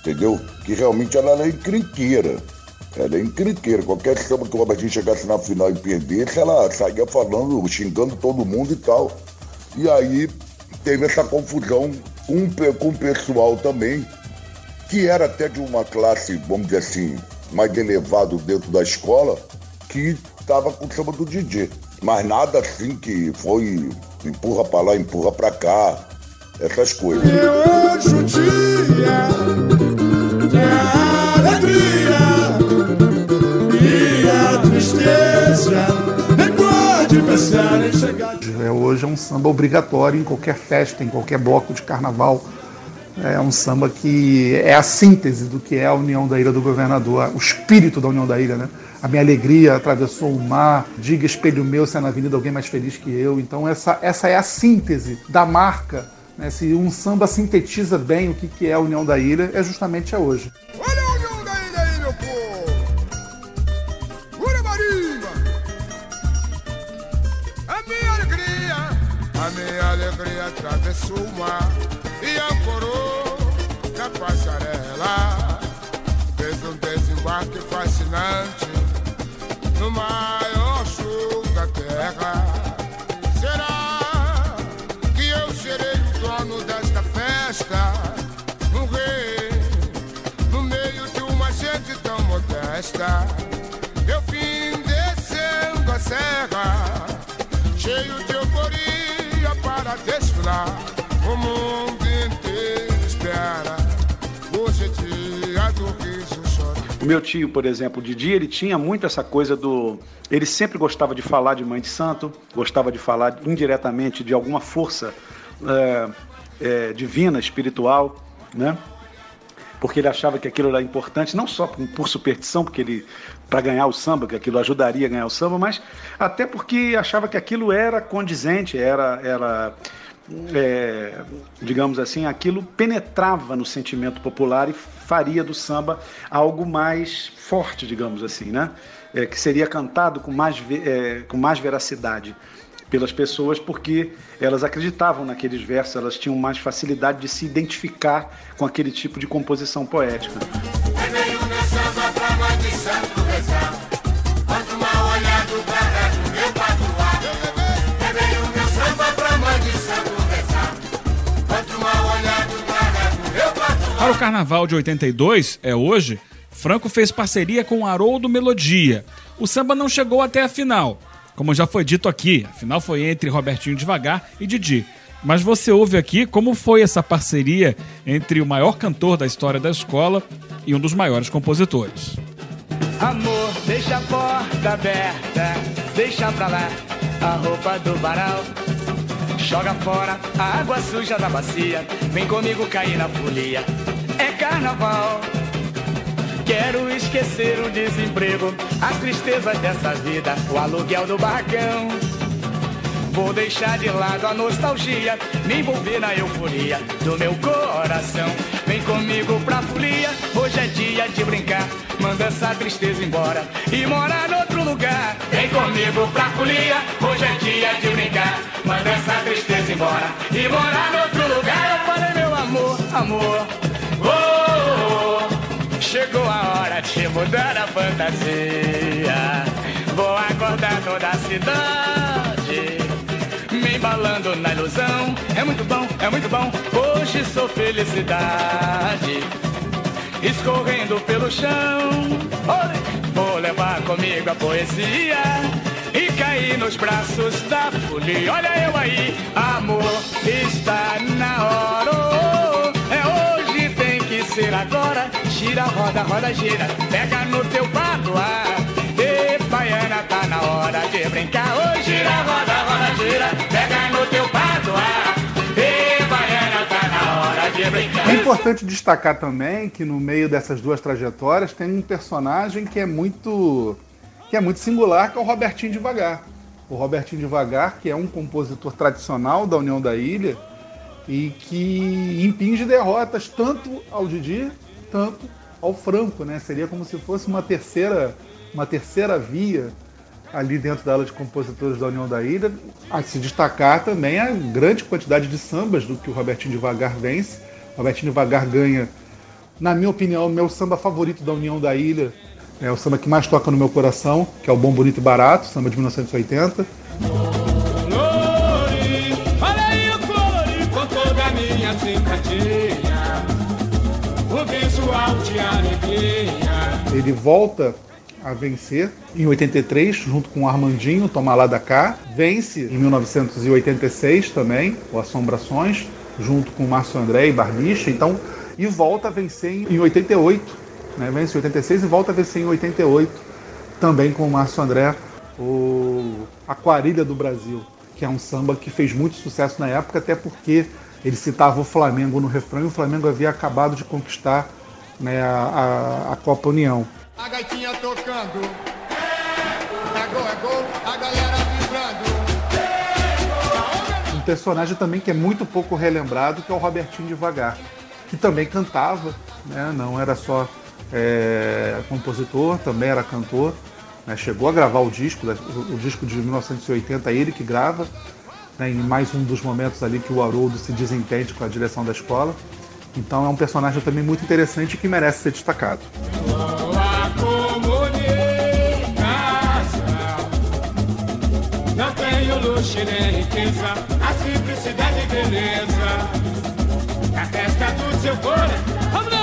Entendeu? Que realmente ela era encrenqueira. Ela é encrenqueira. Qualquer samba que o Robertinho chegasse na final e perdesse, ela saía falando, xingando todo mundo e tal. E aí teve essa confusão com, com o pessoal também que era até de uma classe, vamos dizer assim, mais elevado dentro da escola, que estava com o samba do DJ. Mas nada assim que foi empurra para lá, empurra para cá, essas coisas. E hoje o dia É, hoje é um samba obrigatório em qualquer festa, em qualquer bloco de carnaval é um samba que é a síntese do que é a União da Ilha do Governador, o espírito da União da Ilha, né? A minha alegria atravessou o mar, diga espelho meu se é na avenida alguém mais feliz que eu. Então essa, essa é a síntese da marca. Né? Se um samba sintetiza bem o que, que é a União da Ilha, é justamente a hoje. Olha alegria atravessou o mar e ancorou na passarela. Fez um desembarque fascinante O mundo inteiro espera. Hoje é dia do riso. O meu tio, por exemplo, Didi, ele tinha muito essa coisa do. Ele sempre gostava de falar de Mãe de Santo, gostava de falar indiretamente de alguma força é, é, divina, espiritual, né? Porque ele achava que aquilo era importante, não só por superstição, porque ele para ganhar o samba, que aquilo ajudaria a ganhar o samba, mas até porque achava que aquilo era condizente, era, era é, digamos assim, aquilo penetrava no sentimento popular e faria do samba algo mais forte, digamos assim, né? É, que seria cantado com mais, é, com mais veracidade pelas pessoas, porque elas acreditavam naqueles versos, elas tinham mais facilidade de se identificar com aquele tipo de composição poética. É carnaval de 82, é hoje, Franco fez parceria com Haroldo Melodia. O samba não chegou até a final. Como já foi dito aqui, a final foi entre Robertinho Devagar e Didi. Mas você ouve aqui como foi essa parceria entre o maior cantor da história da escola e um dos maiores compositores. Amor, deixa a porta aberta, deixa pra lá a roupa do varal. Joga fora a água suja da bacia, vem comigo cair na folia. É carnaval. Quero esquecer o desemprego, as tristezas dessa vida, o aluguel do barracão. Vou deixar de lado a nostalgia, me envolver na euforia do meu coração. Vem comigo pra folia, hoje é dia de brincar. Manda essa tristeza embora e morar em outro lugar. Vem comigo pra folia, hoje é dia de brincar. Manda essa tristeza embora e morar em outro lugar. Eu falei, meu amor, amor. Oh, oh, oh. Chegou a hora de mudar a fantasia. Vou acordar toda a cidade me embalando na ilusão. É muito bom, é muito bom. Hoje sou felicidade, escorrendo pelo chão. Vou levar comigo a poesia e cair nos braços da folia. Olha eu aí, amor, está na hora. Oh, é hoje, agora. Gira, roda, roda, gira. Pega no teu. E baiana, tá na hora de brincar. Gira, roda, roda, gira. Pega no teu tá. É importante destacar também que no meio dessas duas trajetórias tem um personagem que é muito que é muito singular, que é o Robertinho Devagar. O Robertinho Devagar, que é um compositor tradicional da União da Ilha e que impinge derrotas tanto ao Didi, tanto ao Franco, né? Seria como se fosse uma terceira uma terceira via ali dentro da aula de compositores da União da Ilha. A se destacar também a grande quantidade de sambas do que o Robertinho Devagar vence. O Robertinho Devagar ganha, na minha opinião, o meu samba favorito da União da Ilha. É o samba que mais toca no meu coração, que é o Bom, Bonito e Barato, samba de 1980. Ele volta a vencer em 83, junto com o Armandinho, Toma Lá da Cá. Vence em 1986 também, o Assombrações, junto com o Márcio André e Barbicha. Então, e volta a vencer em 88. Né? Vence em 86 e volta a vencer em 88, também com o Márcio André, o Aquarilha do Brasil, que é um samba que fez muito sucesso na época, até porque ele citava o Flamengo no refrão e o Flamengo havia acabado de conquistar né, a, a, a Copa União. A gaitinha tocando. É gol, é gol, a galera vibrando. Um personagem também que é muito pouco relembrado, que é o Robertinho Devagar, que também cantava, né? não era só é, compositor, também era cantor. Né? Chegou a gravar o disco, o, o disco de 1980, ele que grava, né? em mais um dos momentos ali que o Haroldo se desentende com a direção da escola. Então é um personagem também muito interessante que merece ser destacado.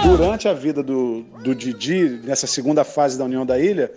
Durante a vida do, do Didi, nessa segunda fase da União da Ilha,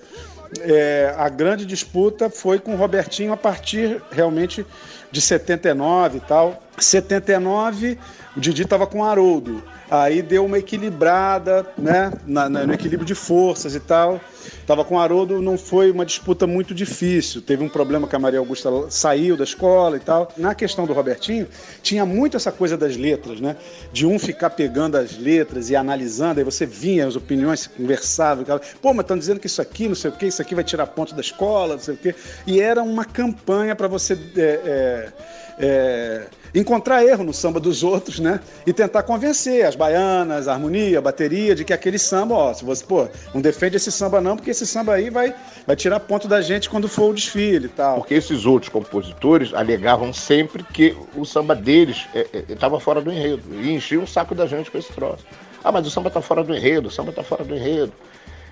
é, a grande disputa foi com o Robertinho a partir realmente de 79 e tal. 79, o Didi estava com o Haroldo. Aí deu uma equilibrada, né? Na, na, no equilíbrio de forças e tal. Tava com o Haroldo, não foi uma disputa muito difícil. Teve um problema que a Maria Augusta saiu da escola e tal. Na questão do Robertinho, tinha muito essa coisa das letras, né? De um ficar pegando as letras e analisando, aí você vinha as opiniões, se conversava, pô, mas estão dizendo que isso aqui, não sei o quê, isso aqui vai tirar ponto da escola, não sei o quê. E era uma campanha para você. É, é, é, encontrar erro no samba dos outros, né? E tentar convencer as baianas, a harmonia, a bateria, de que aquele samba, ó, se você, pô, não defende esse samba não, porque esse samba aí vai, vai tirar ponto da gente quando for o desfile e tal. Porque esses outros compositores alegavam sempre que o samba deles estava fora do enredo e enchiam o saco da gente com esse troço. Ah, mas o samba tá fora do enredo, o samba tá fora do enredo.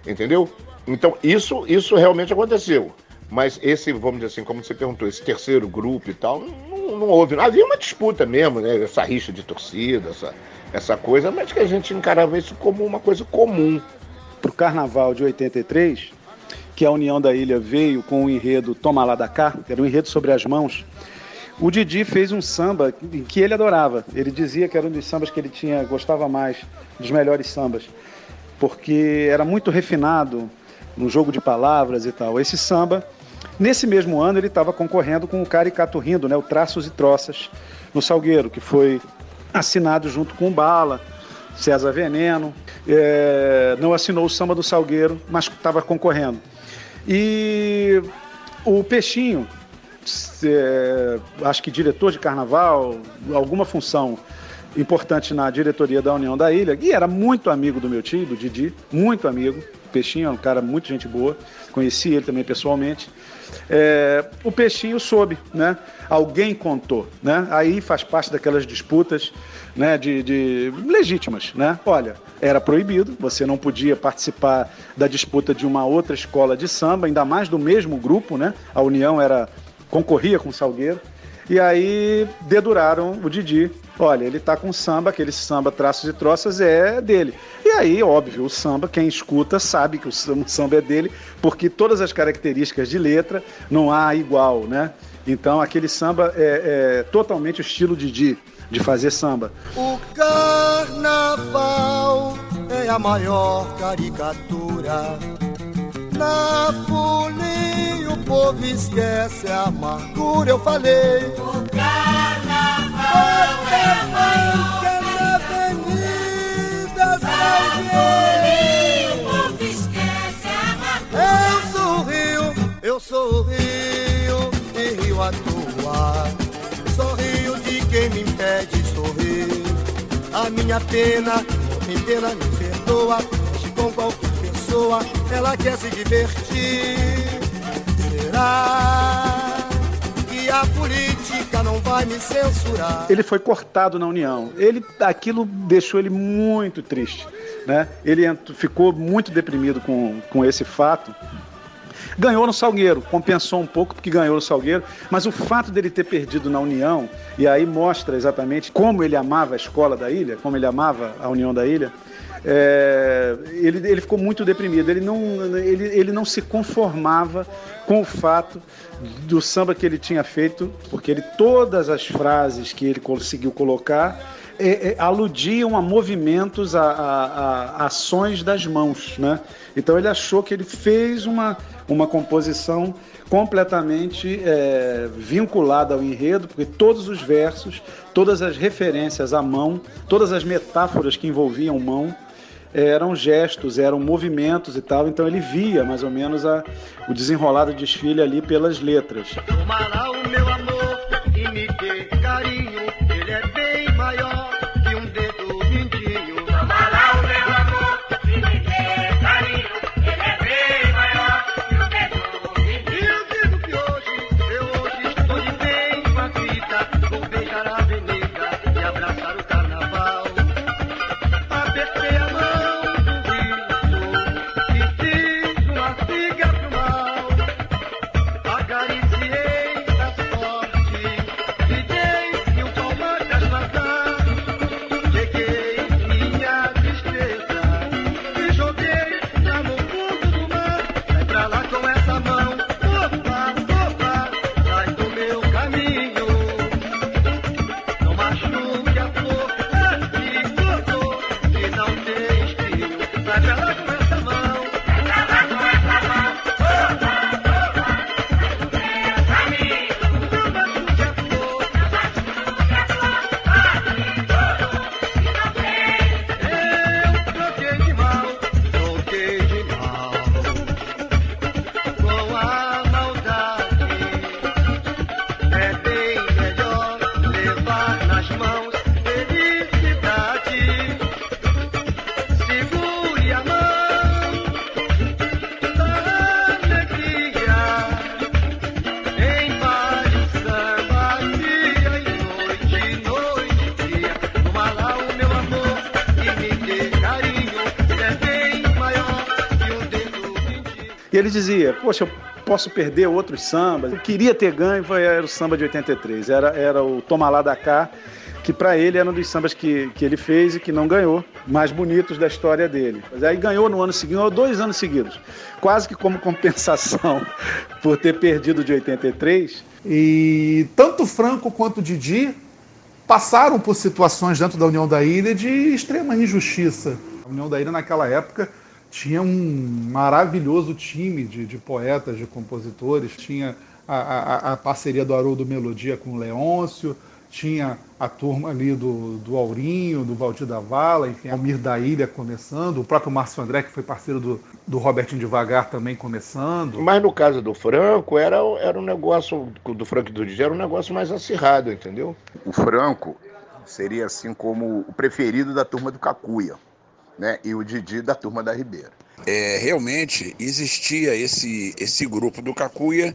Entendeu? Então, isso, isso realmente aconteceu. Mas esse, vamos dizer assim, como você perguntou, esse terceiro grupo e tal, não não, houve. Havia uma disputa mesmo, né? Essa rixa de torcida, essa, essa coisa, mas que a gente encarava isso como uma coisa comum. Para o carnaval de 83, que a União da Ilha veio com o enredo Toma lá da cá, que era um enredo sobre as mãos, o Didi fez um samba que ele adorava. Ele dizia que era um dos sambas que ele tinha gostava mais, dos melhores sambas, porque era muito refinado no jogo de palavras e tal. Esse samba, nesse mesmo ano, ele estava concorrendo com o Caricato Rindo, né, o Traços e Troças, no Salgueiro, que foi assinado junto com o Bala, César Veneno. É, não assinou o samba do Salgueiro, mas estava concorrendo. E o Peixinho, é, acho que diretor de carnaval, alguma função importante na diretoria da União da Ilha, e era muito amigo do meu tio, do Didi, muito amigo. Peixinho é um cara muito gente boa, conheci ele também pessoalmente. É, o Peixinho soube, né? Alguém contou, né? Aí faz parte daquelas disputas, né? De, de legítimas, né? Olha, era proibido, você não podia participar da disputa de uma outra escola de samba, ainda mais do mesmo grupo, né? A União era concorria com o Salgueiro. E aí deduraram o Didi. Olha, ele tá com samba, aquele samba traços e troças é dele. E aí, óbvio, o samba, quem escuta sabe que o samba é dele, porque todas as características de letra não há igual, né? Então aquele samba é, é totalmente o estilo Didi de fazer samba. O carnaval é a maior caricatura. Na folia o povo esquece a amargura, eu falei. O carnaval é maior na avenida Salgueiro. O povo esquece a amargura. Eu sou o Rio, eu sou o Rio, e Rio à toa. Sou Rio de quem me impede de sorrir. A minha pena, me pena me perdoa, mexe com qualquer pessoa, ela quer se divertir. Será que a política não vai me censurar? Ele foi cortado na União. Ele, aquilo deixou ele muito triste, né? Ele ficou muito deprimido com, com esse fato. Ganhou no Salgueiro, compensou um pouco porque ganhou no Salgueiro, mas o fato dele ter perdido na União, e aí mostra exatamente como ele amava a escola da ilha, como ele amava a União da Ilha, é, ele, ele ficou muito deprimido. Ele não, ele, ele não se conformava com o fato do samba que ele tinha feito, porque ele todas as frases que ele conseguiu colocar é, é, aludiam a movimentos, a, a- a ações das mãos, né? Então ele achou que ele fez uma, uma composição completamente é, vinculada ao enredo, porque todos os versos, todas as referências à mão, todas as metáforas que envolviam mão, eram gestos, eram movimentos e tal, então ele via mais ou menos a, o desenrolar do desfile ali pelas letras. Toma lá o meu amor e me dê carinho. Ele é bem dizia: Poxa, eu posso perder outros sambas. Eu queria ter ganho, foi, era o samba de 83, era, era o Toma Lá da Cá, que para ele era um dos sambas que, que ele fez e que não ganhou, mais bonitos da história dele. Mas aí ganhou no ano seguinte, dois anos seguidos, quase que como compensação por ter perdido de 83. E tanto Franco quanto Didi passaram por situações dentro da União da Ilha de extrema injustiça. A União da Ilha, naquela época, tinha um maravilhoso time de, de poetas, de compositores, tinha a, a, a, parceria do Haroldo Melodia com o Leôncio, tinha a turma ali do, do Aurinho, do Valdir da Vala, enfim, Almir da Ilha começando, o próprio Márcio André, que foi parceiro do, do Robertinho Devagar também começando. Mas no caso do Franco, era, era um negócio, do Franco e do Didi, era um negócio mais acirrado, entendeu? O Franco seria assim como o preferido da turma do Cacuia, né? E o Didi da turma da Ribeira. É, realmente existia esse, esse grupo do Cacuia,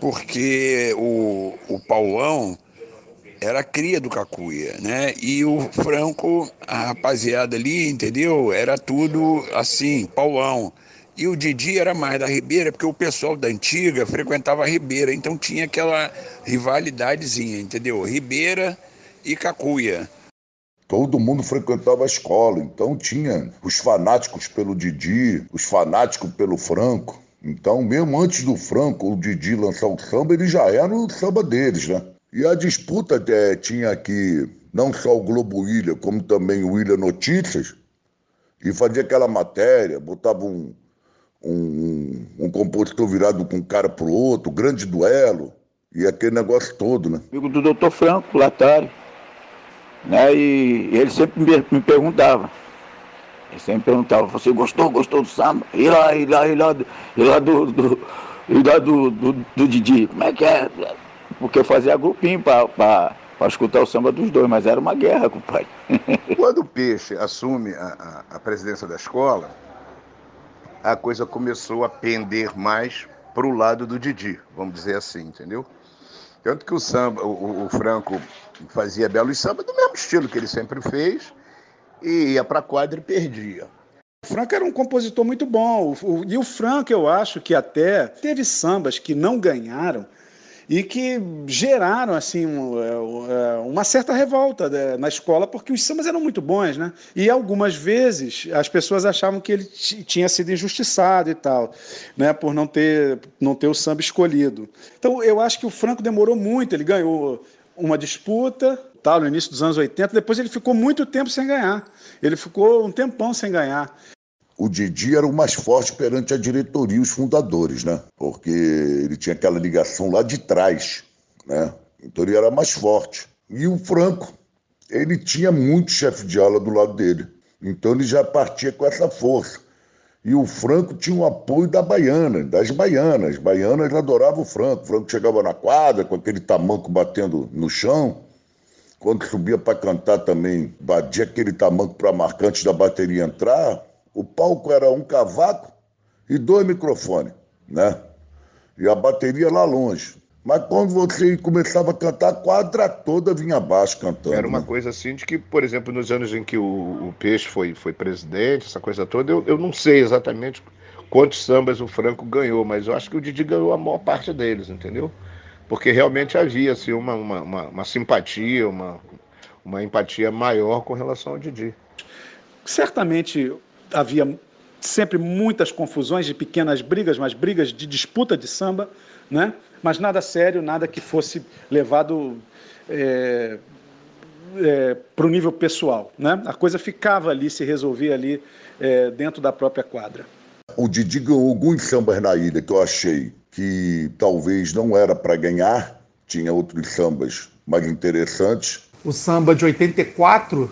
porque o, o Paulão era cria do Cacuia, né? E o Franco, a rapaziada ali, entendeu? Era tudo assim, Paulão. E o Didi era mais da Ribeira, porque o pessoal da antiga frequentava a Ribeira, então tinha aquela rivalidadezinha, entendeu? Ribeira e Cacuia. Todo mundo frequentava a escola, então tinha os fanáticos pelo Didi, os fanáticos pelo Franco. Então, mesmo antes do Franco, o Didi lançar o samba, ele já era o samba deles, né? E a disputa é, tinha aqui não só o Globo Ilha, como também o Ilha Notícias, e fazia aquela matéria, botava um, um, um compositor virado com um cara pro outro, grande duelo, e aquele negócio todo, né? Amigo do doutor Franco, Latari, né? E ele sempre me, me perguntava, ele sempre perguntava, você gostou, gostou do samba? E lá, e lá, e lá, e lá do, do, e lá do, do, do Didi, como é que é? porque eu fazia grupinho para escutar o samba dos dois, mas era uma guerra, compadre. Quando o Peixe assume a, a, a presidência da escola, a coisa começou a pender mais para o lado do Didi, vamos dizer assim, entendeu? Tanto que o samba, o, o Franco fazia belos samba do mesmo estilo que ele sempre fez, e ia para a quadra e perdia. O Franco era um compositor muito bom, e o Franco eu acho que até teve sambas que não ganharam, e que geraram assim é, é, uma certa revolta né, na escola porque os sambas eram muito bons, né? E algumas vezes as pessoas achavam que ele tinha sido injustiçado e tal, né? Por não ter não ter o samba escolhido. Então eu acho que o Franco demorou muito. Ele ganhou uma disputa tal no início dos anos 80. Depois ele ficou muito tempo sem ganhar. Ele ficou um tempão sem ganhar o Didi era o mais forte perante a diretoria e os fundadores, né? Porque ele tinha aquela ligação lá de trás, né? Então ele era mais forte. E o Franco, ele tinha muito chefe de aula do lado dele. Então ele já partia com essa força. E o Franco tinha o apoio da baiana, das baianas. As baianas adoravam o Franco. O Franco chegava na quadra com aquele tamanco batendo no chão. Quando subia para cantar também, batia aquele tamanco para marcante da bateria entrar o palco era um cavaco e dois microfones, né? E a bateria lá longe. Mas quando você começava a cantar, a quadra toda vinha abaixo cantando. Era uma né? coisa assim de que, por exemplo, nos anos em que o, o Peixe foi, foi presidente, essa coisa toda, eu, eu não sei exatamente quantos sambas o Franco ganhou, mas eu acho que o Didi ganhou a maior parte deles, entendeu? Porque realmente havia assim, uma, uma, uma, uma simpatia, uma, uma empatia maior com relação ao Didi. Certamente havia sempre muitas confusões de pequenas brigas, mas brigas de disputa de samba, né? mas nada sério, nada que fosse levado é, é, para o nível pessoal. Né? A coisa ficava ali, se resolvia ali é, dentro da própria quadra. O Didi ganhou alguns sambas na ilha que eu achei que talvez não era para ganhar, tinha outros sambas mais interessantes. O samba de 84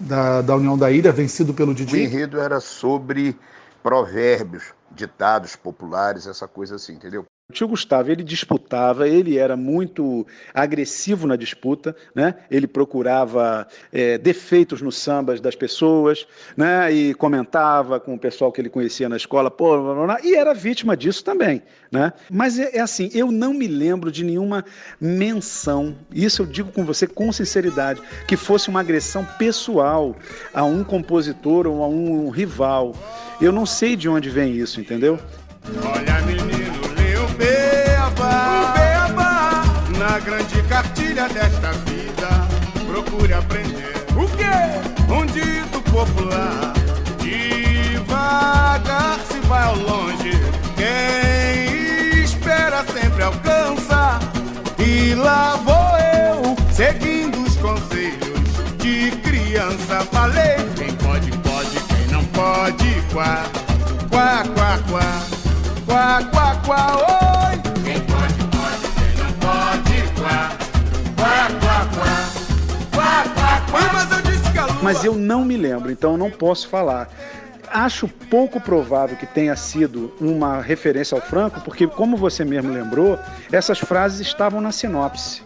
da, da União da Ilha, vencido pelo Didi? O enredo era sobre provérbios, ditados populares, essa coisa assim, entendeu? O tio Gustavo, ele disputava, ele era muito agressivo na disputa, né? ele procurava é, defeitos nos sambas das pessoas, né? e comentava com o pessoal que ele conhecia na escola, pô, blá, blá, blá, e era vítima disso também. Né? Mas é, é assim, eu não me lembro de nenhuma menção, isso eu digo com você com sinceridade, que fosse uma agressão pessoal a um compositor ou a um rival. Eu não sei de onde vem isso, entendeu? Olha, cartilha desta vida. Procure aprender o quê? Um dito popular. Devagar se vai ao longe. Quem espera sempre alcança. E lá vou eu, seguindo os conselhos de criança. Falei, quem pode, pode, quem não pode, quá, quá, quá, quá, quá, quá, quá, oi. Mas eu não me lembro, então eu não posso falar. Acho pouco provável que tenha sido uma referência ao Franco, porque, como você mesmo lembrou, essas frases estavam na sinopse.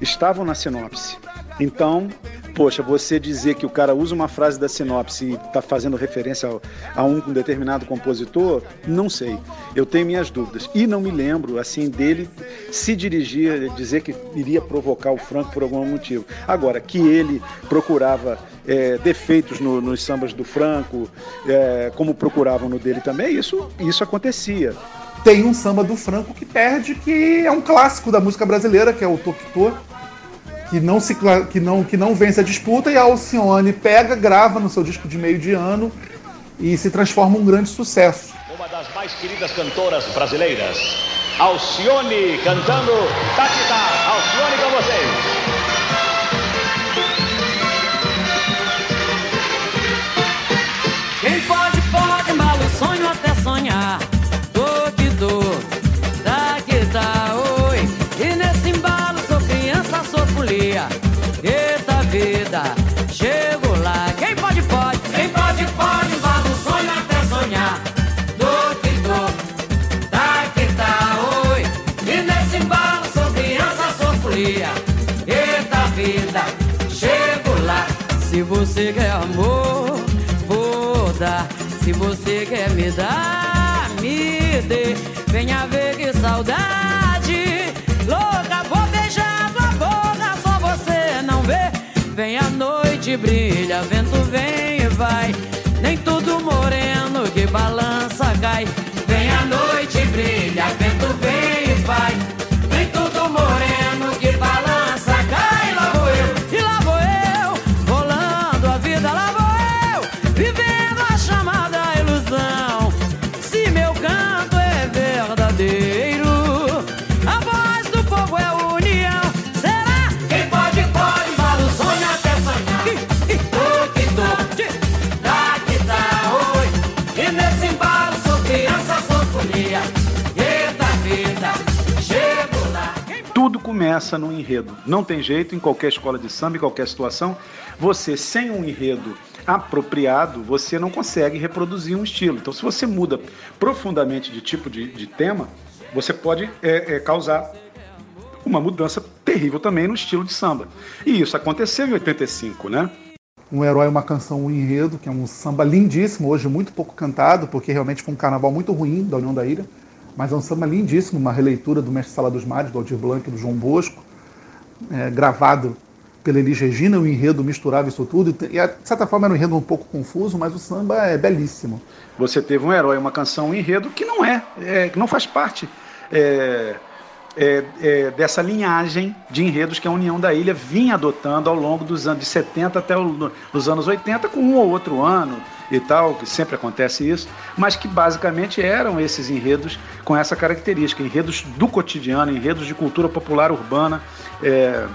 Estavam na sinopse. Então, poxa, você dizer que o cara usa uma frase da sinopse e está fazendo referência a um determinado compositor, não sei. Eu tenho minhas dúvidas. E não me lembro, assim, dele se dirigir, dizer que iria provocar o Franco por algum motivo. Agora, que ele procurava é, defeitos no- nos sambas do Franco, é, como procuravam no dele também, isso, isso acontecia. Tem um samba do Franco que perde, que é um clássico da música brasileira, que é o Toctô, que não, se, que, não, que não vence a disputa, e a Alcione pega, grava no seu disco de meio de ano e se transforma um grande sucesso. Uma das mais queridas cantoras brasileiras, Alcione cantando Tatita. Alcione Se você quer amor, vou dar. Se você quer me dar, me dê. Venha ver que saudade louca. Vou beijar tua boca, só você não vê. Vem a noite, brilha, vem Tudo começa no enredo. Não tem jeito, em qualquer escola de samba, em qualquer situação, você sem um enredo apropriado, você não consegue reproduzir um estilo. Então, se você muda profundamente de tipo de, de tema, você pode é, é, causar uma mudança terrível também no estilo de samba. E isso aconteceu em 85, né? Um Herói, uma canção, um enredo, que é um samba lindíssimo, hoje muito pouco cantado, porque realmente foi um carnaval muito ruim da União da Ilha, mas é um samba lindíssimo, uma releitura do Mestre Sala dos Mares, do Aldir Blanc e do João Bosco, é, gravado pela Elis Regina, o enredo misturava isso tudo, e de certa forma era um enredo um pouco confuso, mas o samba é belíssimo. Você teve um herói, uma canção, um enredo que não é, é, que não faz parte é, é, é, dessa linhagem de enredos que a União da Ilha vinha adotando ao longo dos anos de 70 até os anos 80, com um ou outro ano e tal, que sempre acontece isso, mas que basicamente eram esses enredos com essa característica, enredos do cotidiano, enredos de cultura popular urbana. é,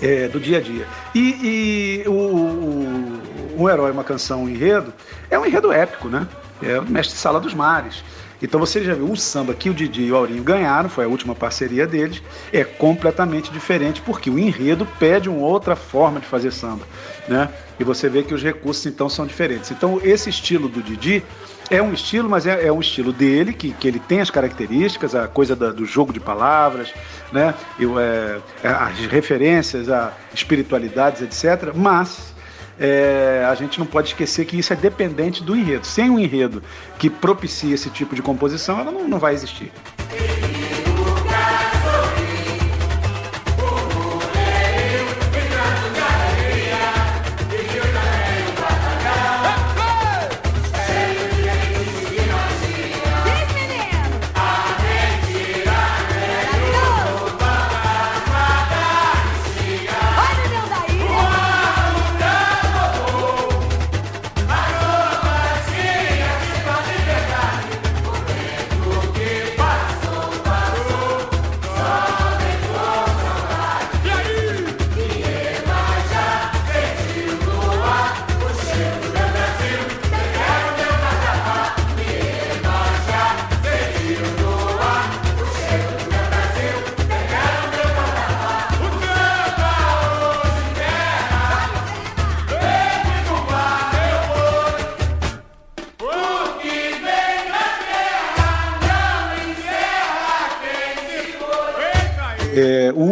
é, do dia a dia. E, e o, o, um herói, uma canção, um enredo, é um enredo épico, né? É o mestre Sala dos Mares. Então você já viu o samba que o Didi e o Aurinho ganharam, foi a última parceria deles, é completamente diferente, porque o enredo pede uma outra forma de fazer samba, né? E você vê que os recursos então são diferentes. Então esse estilo do Didi é um estilo, mas é, é um estilo dele, que, que ele tem as características, a coisa da- do jogo de palavras, né? E, o, é, as referências a espiritualidades, etc. Mas é, a gente não pode esquecer que isso é dependente do enredo. Sem um enredo que propicie esse tipo de composição, ela não, não vai existir.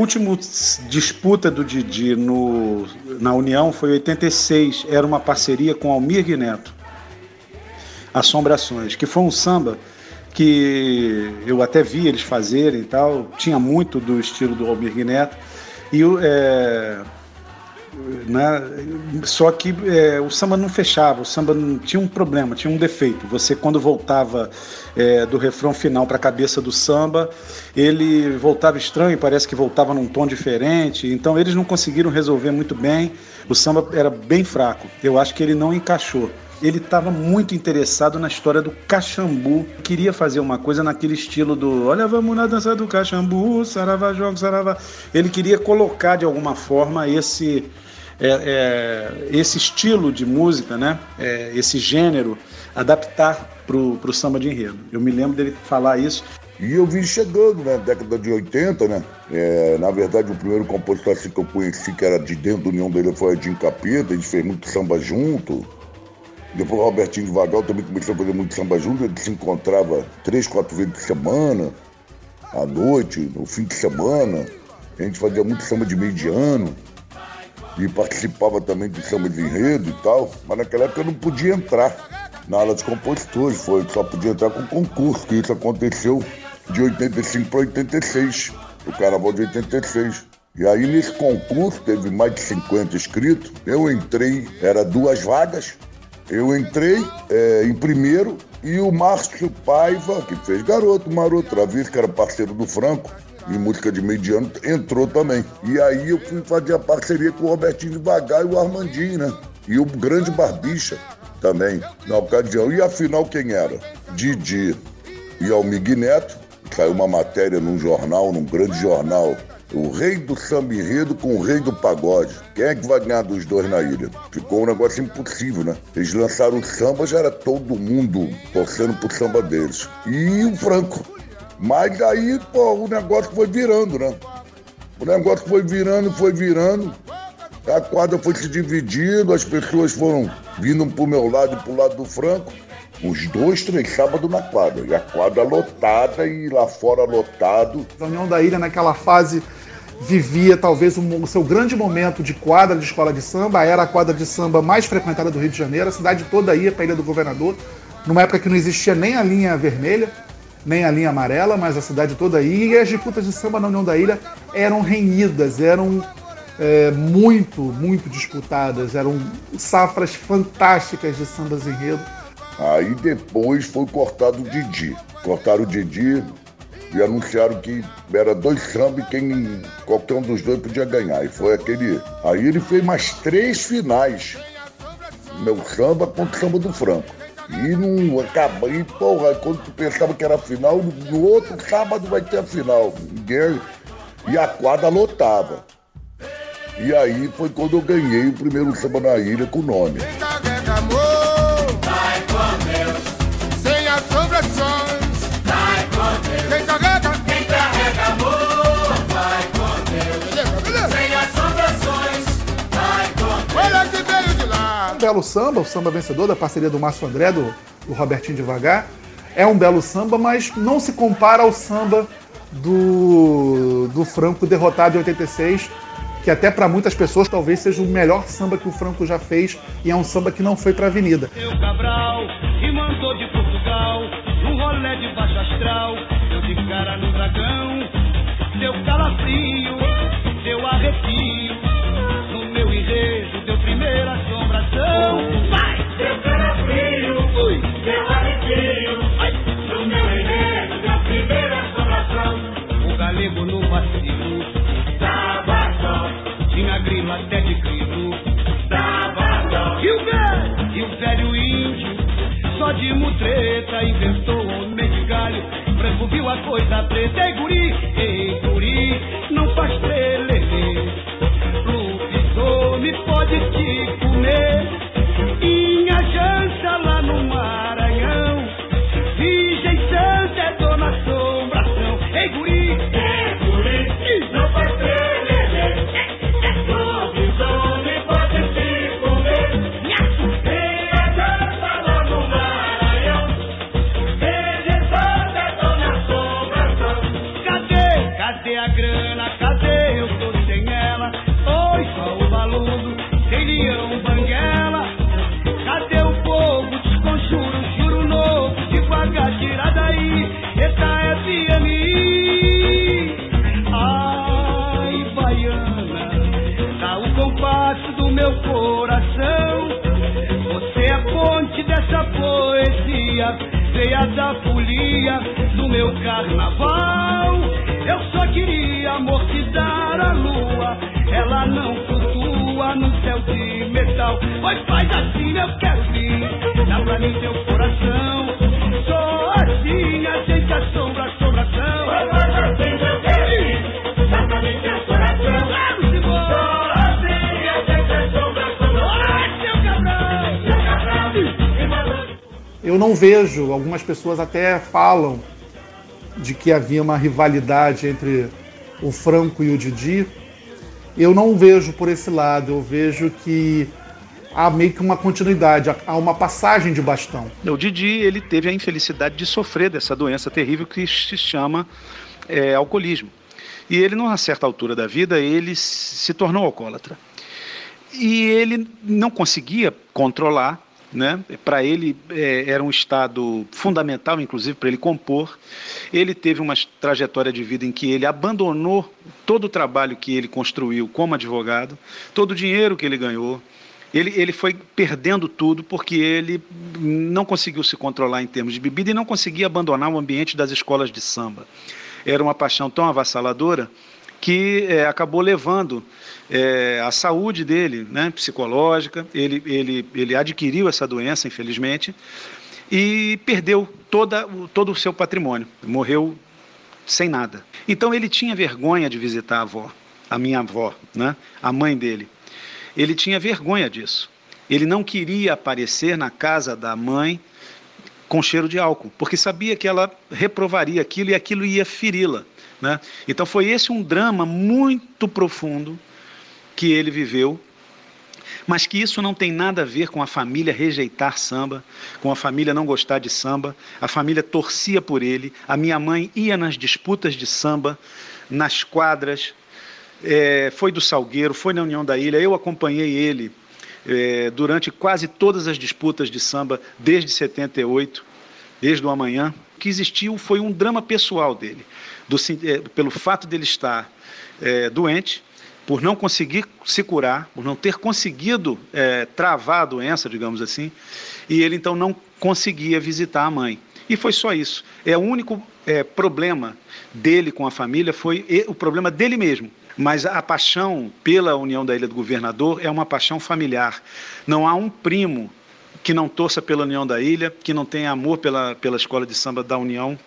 Última disputa do Didi no, na União foi em 86. Era uma parceria com Almir Neto. Assombrações, que foi um samba que eu até vi eles fazerem e tal. Tinha muito do estilo do Almir Neto. E. É, né? Só que é, o samba não fechava, o samba não, tinha um problema, tinha um defeito. Você, quando voltava é, do refrão final para a cabeça do samba, ele voltava estranho, parece que voltava num tom diferente. Então, eles não conseguiram resolver muito bem. O samba era bem fraco. Eu acho que ele não encaixou ele estava muito interessado na história do cachambu. Queria fazer uma coisa naquele estilo do Olha, vamos na dança do cachambu, saravá, jogo, saravá. Ele queria colocar de alguma forma esse é, é, esse estilo de música, né? É, esse gênero, adaptar para o samba de enredo. Eu me lembro dele falar isso. E eu vim chegando na década de 80, né? É, na verdade, o primeiro compositor assim que eu conheci, que era de dentro da União dele, foi Edinho Capeta, a gente fez muito samba junto. Depois o Robertinho de Vagal também começou a fazer muito samba junto, ele se encontrava três, quatro vezes por semana, à noite, no fim de semana. A gente fazia muito samba de meio de ano e participava também de samba de enredo e tal, mas naquela época eu não podia entrar na aula de compositores, foi, só podia entrar com concurso, que isso aconteceu de 85 para 86, o carnaval de 86. E aí nesse concurso teve mais de 50 inscritos, eu entrei, era duas vagas, eu entrei é, em primeiro e o Márcio Paiva, que fez Garoto Maroto, Travis, que era parceiro do Franco, em música de mediano, entrou também. E aí eu fui fazer a parceria com o Robertinho Devagar e o Armandinho, né? E o grande Barbicha também, na ocasião. E afinal, quem era? Didi e Almig Neto. Saiu uma matéria num jornal, num grande jornal. O rei do samba enredo com o rei do pagode. Quem é que vai ganhar dos dois na ilha? Ficou um negócio impossível, né? Eles lançaram o samba, já era todo mundo torcendo pro samba deles. E o Franco, mas aí, pô, o negócio foi virando, né? O negócio foi virando, foi virando. A quadra foi se dividindo, as pessoas foram vindo pro meu lado e pro lado do Franco. Uns dois, três sábados na quadra. E a quadra lotada e lá fora lotado. A União da Ilha, naquela fase, vivia talvez o seu grande momento de quadra de escola de samba. Era a quadra de samba mais frequentada do Rio de Janeiro. A cidade toda ia para a Ilha do Governador, numa época que não existia nem a linha vermelha nem a linha amarela, mas a cidade toda aí. E as disputas de samba na União da Ilha eram renhidas, eram é, muito, muito disputadas, eram safras fantásticas de sambas enredo. Aí depois foi cortado o Didi. Cortaram o Didi e anunciaram que era dois sambas e quem, qualquer um dos dois podia ganhar. E foi aquele. Aí ele fez mais três finais. Meu samba contra o samba do Franco. E não acaba. E, porra, quando tu pensava que era final, no outro sábado vai ter a final. Ninguém. E a quadra lotava. E aí foi quando eu ganhei o primeiro samba na ilha com o nome. Belo samba, o samba vencedor da parceria do Márcio André, do, do Robertinho Devagar. É um belo samba, mas não se compara ao samba do, do Franco derrotado em 86, que até para muitas pessoas talvez seja o melhor samba que o Franco já fez e é um samba que não foi para Avenida. Seu Cabral e mandou de Portugal rolé de baixo astral. Eu de cara no dragão, calafrio, arrepio. Assombração. Vai! Seu calafrio, Ui. seu arrepio. No meu enredo, da primeira assombração. O galego no vacilo Dava dó, tinha grilo até de grilo. dava dó. E o velho, e o velho índio, só de mutreta, inventou homem de galho. Branco viu a coisa preta, ei guri, ei guri, não faz trelelê. Lobisomem pode te comer, minha jança lá no Maranhão. Veia da folia do meu carnaval. Eu só queria amor te dar a lua, ela não flutua no céu de metal. Pois faz assim, eu quero vir, dá pra mim teu coração. Só assim a gente assombra Eu não vejo, algumas pessoas até falam de que havia uma rivalidade entre o Franco e o Didi. Eu não vejo por esse lado, eu vejo que há meio que uma continuidade, há uma passagem de bastão. O Didi ele teve a infelicidade de sofrer dessa doença terrível que se chama é, alcoolismo. E ele, numa certa altura da vida, ele se tornou alcoólatra. E ele não conseguia controlar, né? Para ele é, era um estado fundamental, inclusive para ele compor. Ele teve uma trajetória de vida em que ele abandonou todo o trabalho que ele construiu como advogado, todo o dinheiro que ele ganhou. Ele, ele foi perdendo tudo porque ele não conseguiu se controlar em termos de bebida e não conseguia abandonar o ambiente das escolas de samba. Era uma paixão tão avassaladora que é, acabou levando é, a saúde dele, né, psicológica. Ele, ele, ele adquiriu essa doença, infelizmente, e perdeu toda, todo o seu patrimônio. Morreu sem nada. Então ele tinha vergonha de visitar a avó, a minha avó, né, a mãe dele. Ele tinha vergonha disso. Ele não queria aparecer na casa da mãe com cheiro de álcool, porque sabia que ela reprovaria aquilo e aquilo ia feri-la. Né? Então foi esse um drama muito profundo que ele viveu, mas que isso não tem nada a ver com a família rejeitar samba, com a família não gostar de samba. A família torcia por ele. A minha mãe ia nas disputas de samba, nas quadras, é, foi do Salgueiro, foi na União da Ilha. Eu acompanhei ele é, durante quase todas as disputas de samba desde 78, desde o amanhã. Que existiu foi um drama pessoal dele, do, é, pelo fato dele estar é, doente, por não conseguir se curar, por não ter conseguido é, travar a doença, digamos assim, e ele então não conseguia visitar a mãe. E foi só isso. É o único é, problema dele com a família foi o problema dele mesmo. Mas a paixão pela União da Ilha do Governador é uma paixão familiar. Não há um primo que não torça pela União da Ilha, que não tenha amor pela, pela escola de samba da União,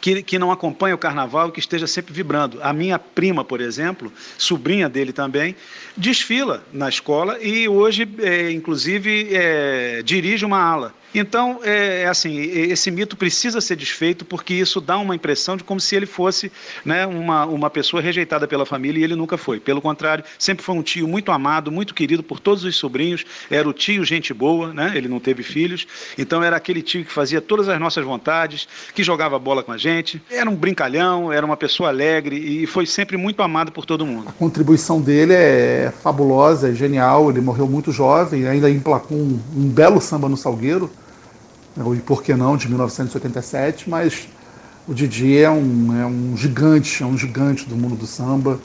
que, que não acompanhe o carnaval e que esteja sempre vibrando. A minha prima, por exemplo, sobrinha dele também, desfila na escola e hoje, é, inclusive, é, dirige uma ala. Então, é, é assim, esse mito precisa ser desfeito porque isso dá uma impressão de como se ele fosse né, uma, uma pessoa rejeitada pela família e ele nunca foi. Pelo contrário, sempre foi um tio muito amado, muito querido por todos os sobrinhos. Era o tio gente boa, né? ele não teve filhos. Então, era aquele tio que fazia todas as nossas vontades, que jogava bola com a gente. Era um brincalhão, era uma pessoa alegre e foi sempre muito amado por todo mundo. A contribuição dele é fabulosa, é genial. Ele morreu muito jovem, ainda emplacou um, um belo samba no Salgueiro, o E Por Que Não, de 1987, mas o Didi é um, é um gigante, é um gigante do mundo do samba.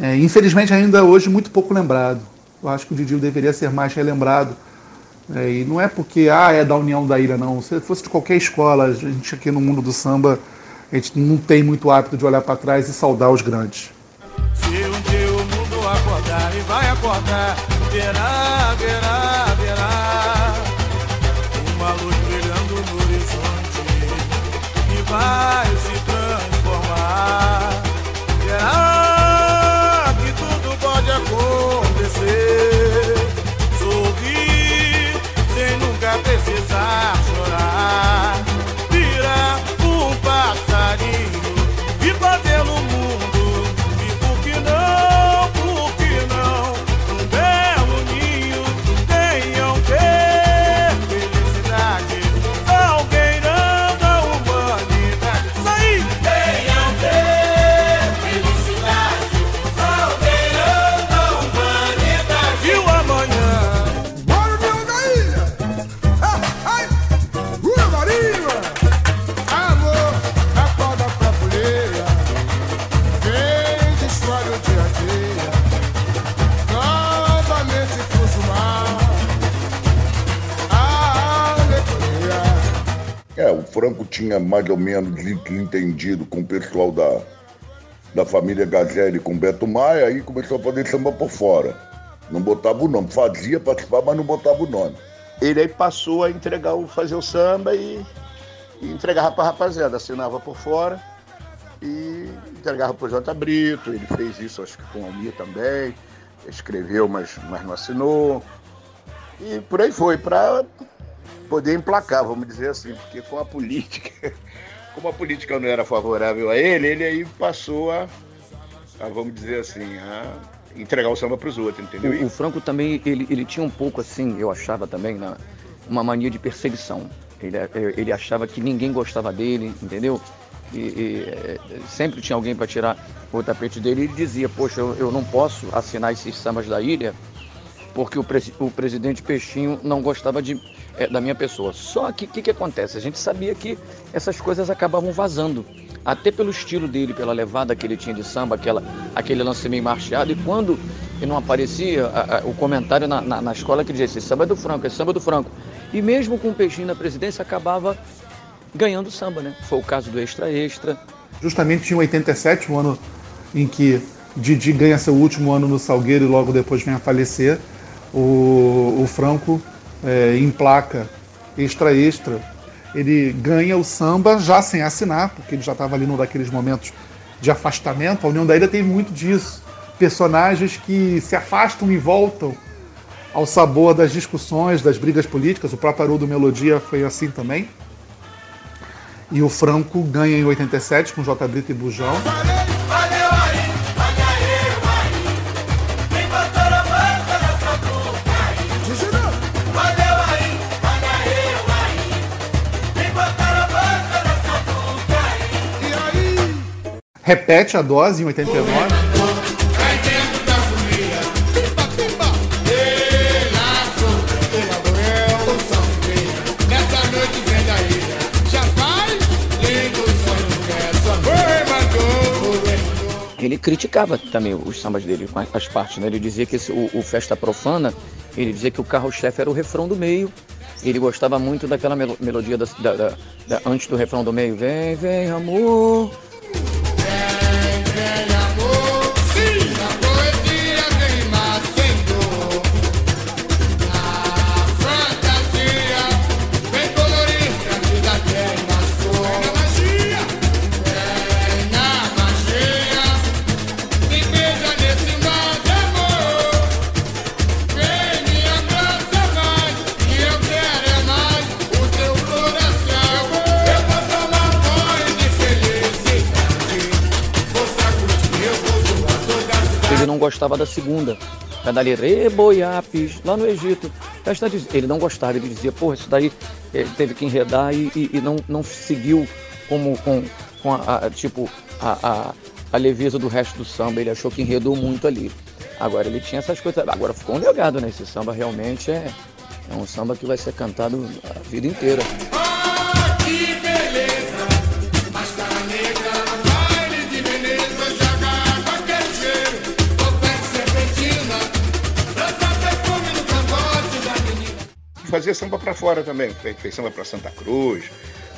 É, infelizmente, ainda hoje, muito pouco lembrado. Eu acho que o Didi deveria ser mais relembrado. É, e não é porque ah, é da União da Ilha, não. Se fosse de qualquer escola, a gente aqui no mundo do samba, a gente não tem muito hábito de olhar para trás e saudar os grandes. Se um dia o mundo acordar e vai acordar, verá, verá vai se transformar. Verá que tudo pode acontecer. Tinha mais ou menos entendido com o pessoal da, da família Gazelli com Beto Maia, aí começou a fazer samba por fora. Não botava o nome, fazia participar, mas não botava o nome. Ele aí passou a entregar o fazer o samba e, e entregava para a rapaziada, assinava por fora e entregava para o J. Brito. Ele fez isso, acho que com o Almir também. Escreveu, mas, mas não assinou. E por aí foi, para poder emplacar, vamos dizer assim, porque com a política, como a política não era favorável a ele, ele aí passou a, a vamos dizer assim, a entregar o samba para os outros, entendeu? O, o, Franco também, ele, ele tinha um pouco assim, eu achava também, na, uma mania de perseguição. Ele, ele achava que ninguém gostava dele, entendeu? E, e é, sempre tinha alguém para tirar o tapete dele. Ele dizia: Poxa, eu, eu não posso assinar esses sambas da ilha porque o, pre, o presidente Peixinho não gostava de, é, da minha pessoa. Só que o que, que acontece? A gente sabia que essas coisas acabavam vazando até pelo estilo dele, pela levada que ele tinha de samba, aquela, aquele lance meio marcheado. E quando não aparecia, a, a, o comentário na, na, na, escola que dizia: esse samba é do Franco, esse samba é do Franco. E mesmo com o Peixinho na presidência, acabava ganhando samba, né? Foi o caso do Extra Extra. Justamente em 87, o ano em que Didi ganha seu último ano no Salgueiro e logo depois vem a falecer, o, o Franco é, emplaca Extra Extra ele ganha o samba já sem assinar, porque ele já estava ali num daqueles momentos de afastamento. A União da Ilha tem muito disso. Personagens que se afastam e voltam ao sabor das discussões, das brigas políticas. O próprio Haroldo Melodia foi assim também. E o Franco ganha em 87 com J. Brito e Bujão. Repete a dose em 89. Ele criticava também os sambas dele, as partes, né? Ele dizia que esse, o, o Festa Profana, ele dizia que o carro-chefe era o refrão do meio. Ele gostava muito daquela melodia da, da, da, antes do refrão do meio. Vem, vem, amor, gostava da segunda. Cadali Reboiapis, lá no Egito. Ele não gostava, ele dizia, porra, isso daí ele teve que enredar e, e, e não, não seguiu como com, com a, a tipo a, a, a, leveza do resto do samba. Ele achou que enredou muito ali. Agora ele tinha essas coisas. Agora ficou um legado, né? Esse samba realmente é, é um samba que vai ser cantado a vida inteira. Fazia samba para fora também. Fez, fez samba para Santa Cruz,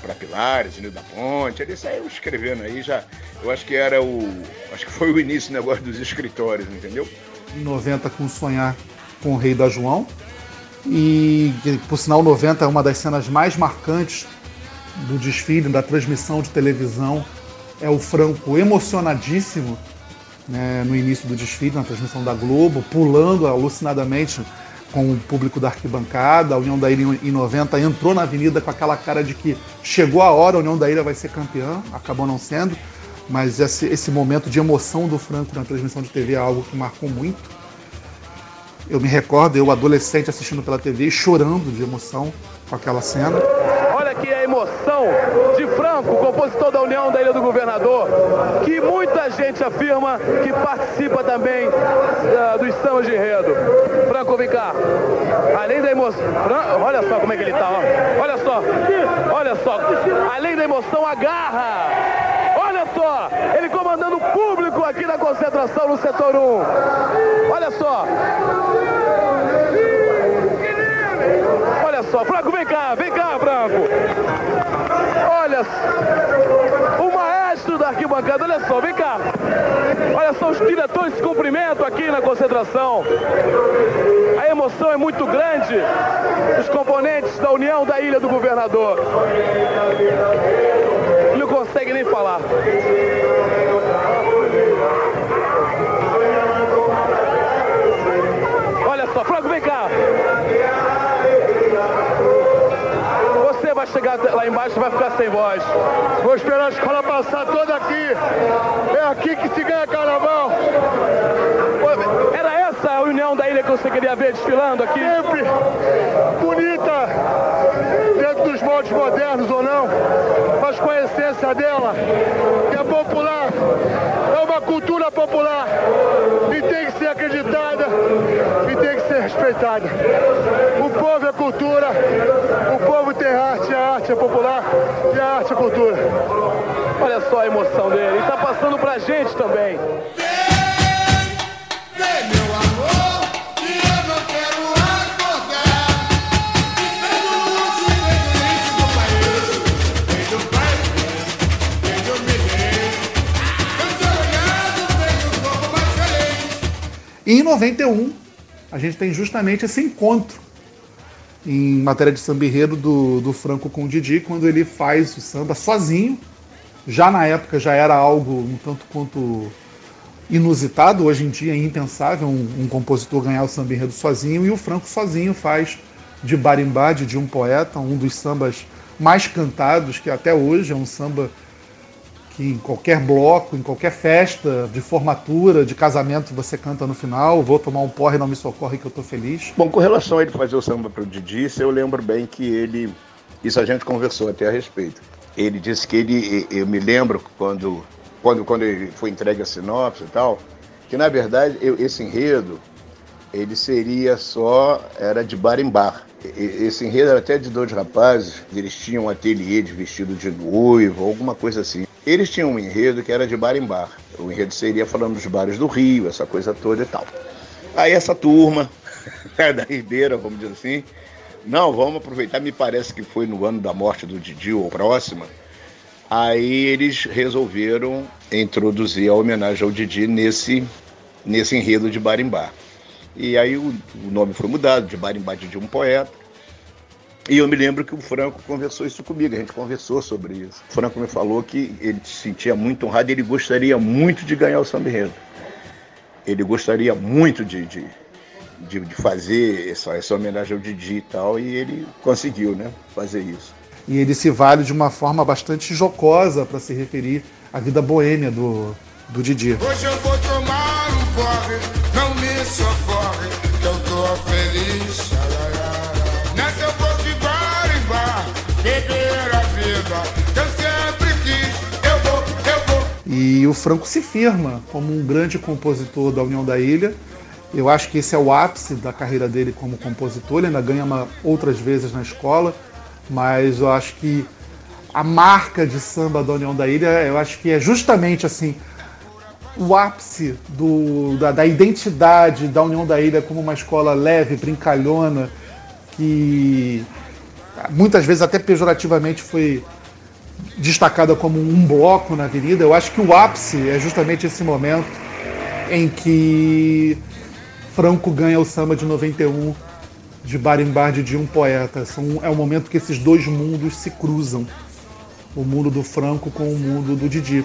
para Pilares, Nil da Ponte. Ele saiu escrevendo aí já. Eu acho que era o. Acho que foi o início do negócio dos escritórios, entendeu? Em 90 com Sonhar com o Rei da João. E por sinal 90 é uma das cenas mais marcantes do desfile, da transmissão de televisão. É o Franco emocionadíssimo né, no início do desfile, na transmissão da Globo, pulando alucinadamente com o público da arquibancada. A União da Ilha em 90 entrou na avenida com aquela cara de que chegou a hora, a União da Ilha vai ser campeã, acabou não sendo. Mas esse, esse momento de emoção do Franco na transmissão de TV é algo que marcou muito. Eu me recordo, eu adolescente assistindo pela TV e chorando de emoção com aquela cena aqui a emoção de Franco, compositor da União da Ilha do Governador, que muita gente afirma que participa também uh, dos sambas de enredo. Franco, vem cá. Além da emoção. Fran... Olha só como é que ele tá, ó. Olha só. Olha só. Além da emoção, a garra. Olha só, ele comandando o público aqui na concentração no setor 1. Olha só. Olha só, Franco, vem cá, vem cá, Franco. Arquibancada. Olha só, vem cá. Olha só, os diretores se cumprimentam aqui na concentração. A emoção é muito grande. Os componentes da União da Ilha do Governador. Não consegue nem falar. Olha só, Franco, vem cá. Vai chegar lá embaixo e vai ficar sem voz. Vou esperar a escola passar toda aqui. É aqui que se ganha carnaval. Era essa a união da ilha que você queria ver desfilando aqui? Sempre bonita, dentro dos moldes modernos ou não, mas com a essência dela, que é popular, é uma cultura popular e tem que ser acreditada e tem que ser respeitada. O povo é cultura, o povo tem arte, a arte é popular e a arte é cultura. Olha só a emoção dele. E tá passando pra gente também. E em 91, a gente tem justamente esse encontro em matéria de samba enredo do, do Franco com o Didi, quando ele faz o samba sozinho. Já na época já era algo um tanto quanto inusitado, hoje em dia é impensável um, um compositor ganhar o samba enredo sozinho, e o Franco sozinho faz de Barimbá, de um poeta, um dos sambas mais cantados, que até hoje é um samba que em qualquer bloco, em qualquer festa de formatura, de casamento, você canta no final, vou tomar um porre, não me socorre que eu tô feliz. Bom, com relação a ele fazer o samba pro Didi, eu lembro bem que ele. Isso a gente conversou até a respeito. Ele disse que ele. Eu me lembro quando, quando, quando ele foi entregue a sinopse e tal, que na verdade eu- esse enredo ele seria só. era de barimbar. E- Esse enredo era até de dois rapazes, eles tinham um ateliê de vestido de noivo, alguma coisa assim. Eles tinham um enredo que era de barimbar. O enredo seria falando dos bares do Rio, essa coisa toda e tal. Aí essa turma da Ribeira, vamos dizer assim, não, vamos aproveitar, me parece que foi no ano da morte do Didi ou próxima. Aí eles resolveram introduzir a homenagem ao Didi nesse, nesse enredo de Barimbá. E aí o, o nome foi mudado, de Barimbá Didi um poeta. E eu me lembro que o Franco conversou isso comigo, a gente conversou sobre isso. O Franco me falou que ele se sentia muito honrado e ele gostaria muito de ganhar o samba enredo. Ele gostaria muito de, de, de, de fazer essa, essa homenagem ao Didi e tal, e ele conseguiu, né, fazer isso. E ele se vale de uma forma bastante jocosa para se referir à vida boêmia do, do Didi. Hoje eu vou tomar um porre, não me socorre, que eu tô feliz. E o Franco se firma como um grande compositor da União da Ilha. Eu acho que esse é o ápice da carreira dele como compositor. Ele ainda ganha uma, outras vezes na escola, mas eu acho que a marca de samba da União da Ilha, eu acho que é justamente assim o ápice do, da, da identidade da União da Ilha como uma escola leve, brincalhona, que muitas vezes até pejorativamente foi destacada como um bloco na avenida. Eu acho que o ápice é justamente esse momento em que Franco ganha o samba de 91 de Barimbar de um poeta. É o momento que esses dois mundos se cruzam. O mundo do Franco com o mundo do Didi.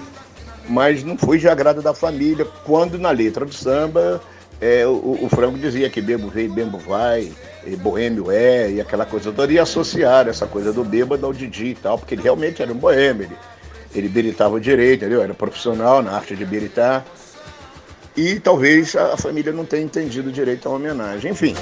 Mas não foi de agrado da família, quando na letra do samba é, o, o Franco dizia que bebo vem, bebo vai, e boêmio é, e aquela coisa toda, e associar essa coisa do bêbado ao Didi e tal, porque ele realmente era um boêmio, ele, ele beritava direito, entendeu? era profissional na arte de beritar. E talvez a família não tenha entendido direito a homenagem. Enfim,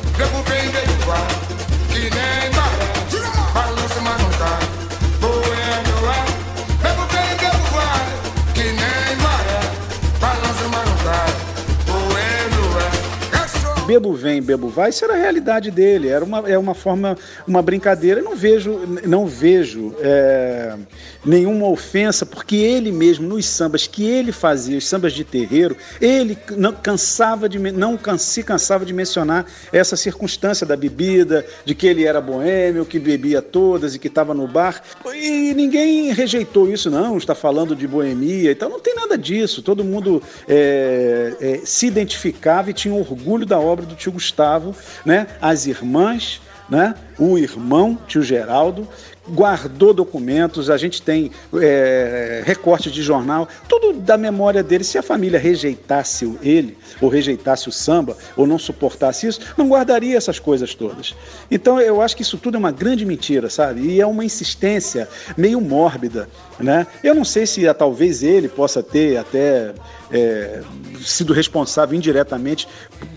Bebo vem, bebo vai, isso era a realidade dele, era uma, é uma forma, uma brincadeira. Eu não vejo, não vejo é, nenhuma ofensa, porque ele mesmo, nos sambas que ele fazia, os sambas de terreiro, ele não cansava de, não se cansava de mencionar essa circunstância da bebida, de que ele era boêmio, que bebia todas e que estava no bar. E ninguém rejeitou isso, não, está falando de boemia e tal. Não tem nada disso. Todo mundo é, é, se identificava e tinha orgulho da obra do tio Gustavo, né? As irmãs, né? O irmão, tio Geraldo, guardou documentos, a gente tem é, recortes de jornal, tudo da memória dele. Se a família rejeitasse ele, ou rejeitasse o samba, ou não suportasse isso, não guardaria essas coisas todas. Então eu acho que isso tudo é uma grande mentira, sabe? E é uma insistência meio mórbida. Né? Eu não sei se talvez ele possa ter até é, sido responsável indiretamente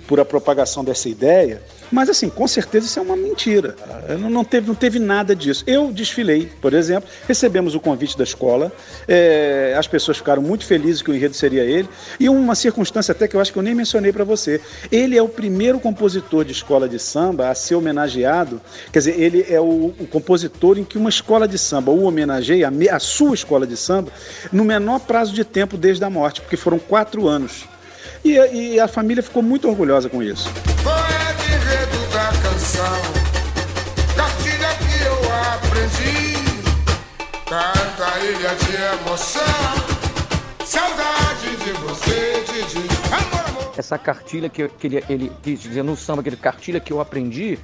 por a propagação dessa ideia, mas assim, com certeza isso é uma mentira. Não, não, teve, não teve nada disso. Eu desfilei, por exemplo, recebemos o convite da escola, é, as pessoas ficaram muito felizes que o enredo seria ele, e uma circunstância até que eu acho que eu nem mencionei para você. Ele é o primeiro compositor de escola de samba a ser homenageado, quer dizer, ele é o, o compositor em que uma escola de samba o homenageia, a, a sua escola de samba, no menor prazo de tempo desde a morte, porque foram quatro anos. E, e a família ficou muito orgulhosa com isso. Essa cartilha que, eu- que ele, ele quis dizer no samba, aquele cartilha que eu aprendi,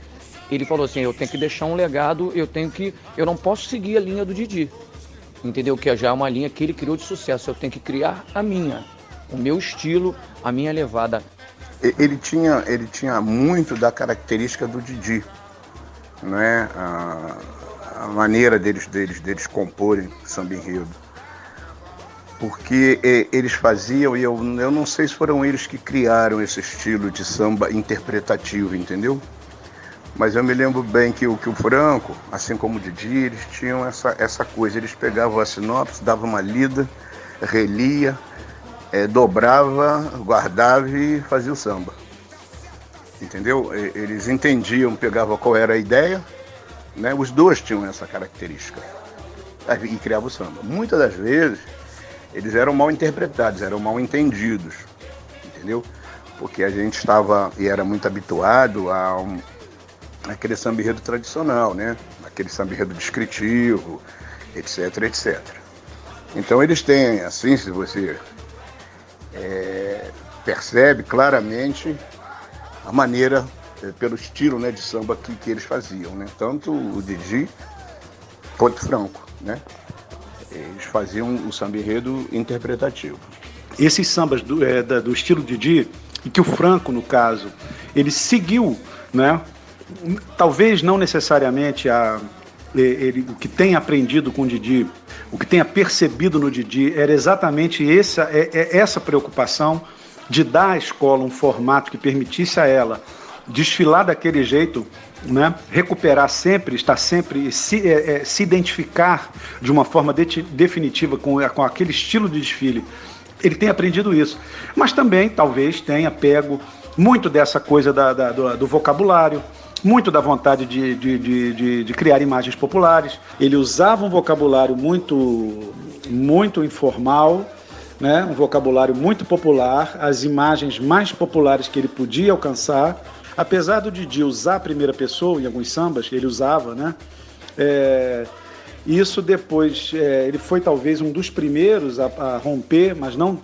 ele falou assim: eu tenho que deixar um legado, eu tenho que. Eu não posso seguir a linha do Didi. Entendeu? Que já é uma linha que ele criou de sucesso. Eu tenho que criar a minha, o meu estilo, a minha levada. Ele tinha, ele tinha muito da característica do Didi, né? A, a maneira deles, deles, deles comporem samba enredo. Porque eles faziam, e eu, eu não sei se foram eles que criaram esse estilo de samba interpretativo, entendeu? Mas eu me lembro bem que o, que o Franco, assim como o Didi, eles tinham essa, essa coisa. Eles pegavam a sinopse, davam uma lida, relia, eh, dobrava, guardava e fazia o samba. Entendeu? Eles entendiam, pegavam qual era a ideia, né? Os dois tinham essa característica. E criavam o samba. Muitas das vezes, eles eram mal interpretados, eram mal entendidos. Entendeu? Porque a gente estava e era muito habituado a aquele samba enredo tradicional, né? Aquele samba enredo descritivo, etc, etc. Então eles têm, assim, se você é, percebe claramente a maneira, é, pelo estilo né, de samba que, que eles faziam, né? Tanto o Didi quanto o Franco, né? Eles faziam o samba enredo interpretativo. esses sambas do, é, da- do estilo Didi, e que o Franco, no caso, ele seguiu, né? Talvez não necessariamente a, ele, o que tem aprendido com o Didi, o que tenha percebido no Didi, era exatamente essa, é, é essa preocupação de dar à escola um formato que permitisse a ela desfilar daquele jeito, né? recuperar sempre, estar sempre, se, é, é, se identificar de uma forma de- definitiva com, com aquele estilo de desfile. Ele tem aprendido isso. Mas também, talvez, tenha pego muito dessa coisa da- da- do, do vocabulário, muito da vontade de, de, de, de- de criar imagens populares. Ele usava um vocabulário muito, muito informal, né? um vocabulário muito popular, as imagens mais populares que ele podia alcançar. Apesar do Didi usar a primeira pessoa em alguns sambas, ele usava, né? É, isso depois, é, ele foi talvez um dos primeiros a, a romper, mas não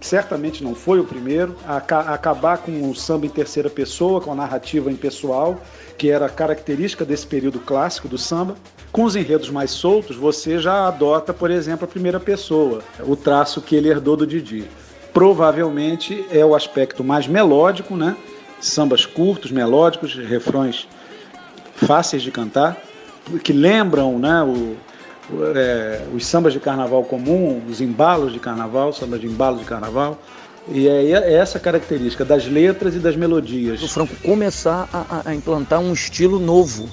certamente não foi o primeiro, a, a acabar com o samba em terceira pessoa, com a narrativa impessoal, que era característica desse período clássico do samba. Com os enredos mais soltos, você já adota, por exemplo, a primeira pessoa, o traço que ele herdou do Didi. Provavelmente é o aspecto mais melódico, né? Sambas curtos, melódicos, refrões fáceis de cantar, que lembram né, o, é, os sambas de carnaval comum, os embalos de carnaval, sambas de embalo de carnaval. E é é essa característica das letras e das melodias. O Franco começar a, a- implantar um estilo novo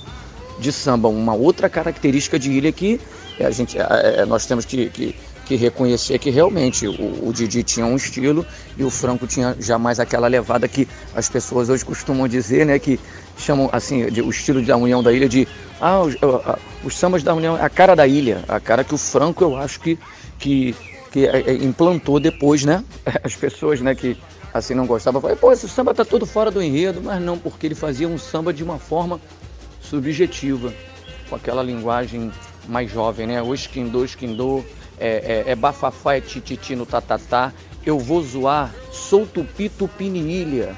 de samba, uma outra característica de ilha que a gente, é, é, nós temos que, que- que reconhecer que realmente o, o Didi tinha um estilo e o Franco tinha jamais aquela levada que as pessoas hoje costumam dizer, né? Que chamam assim, de, o estilo da União da Ilha de ah, os, os sambas da União, a cara da ilha, a cara que o Franco eu acho que, que, que é, é, implantou depois, né? As pessoas, né, que assim não gostavam, falavam, pô, esse samba tá todo fora do enredo, mas não, porque ele fazia um samba de uma forma subjetiva, com aquela linguagem mais jovem, né? O esquindô, esquindô, é, é, é bafafá, é tititi no tatatá, eu vou zoar, sou tupi, tupiniilha,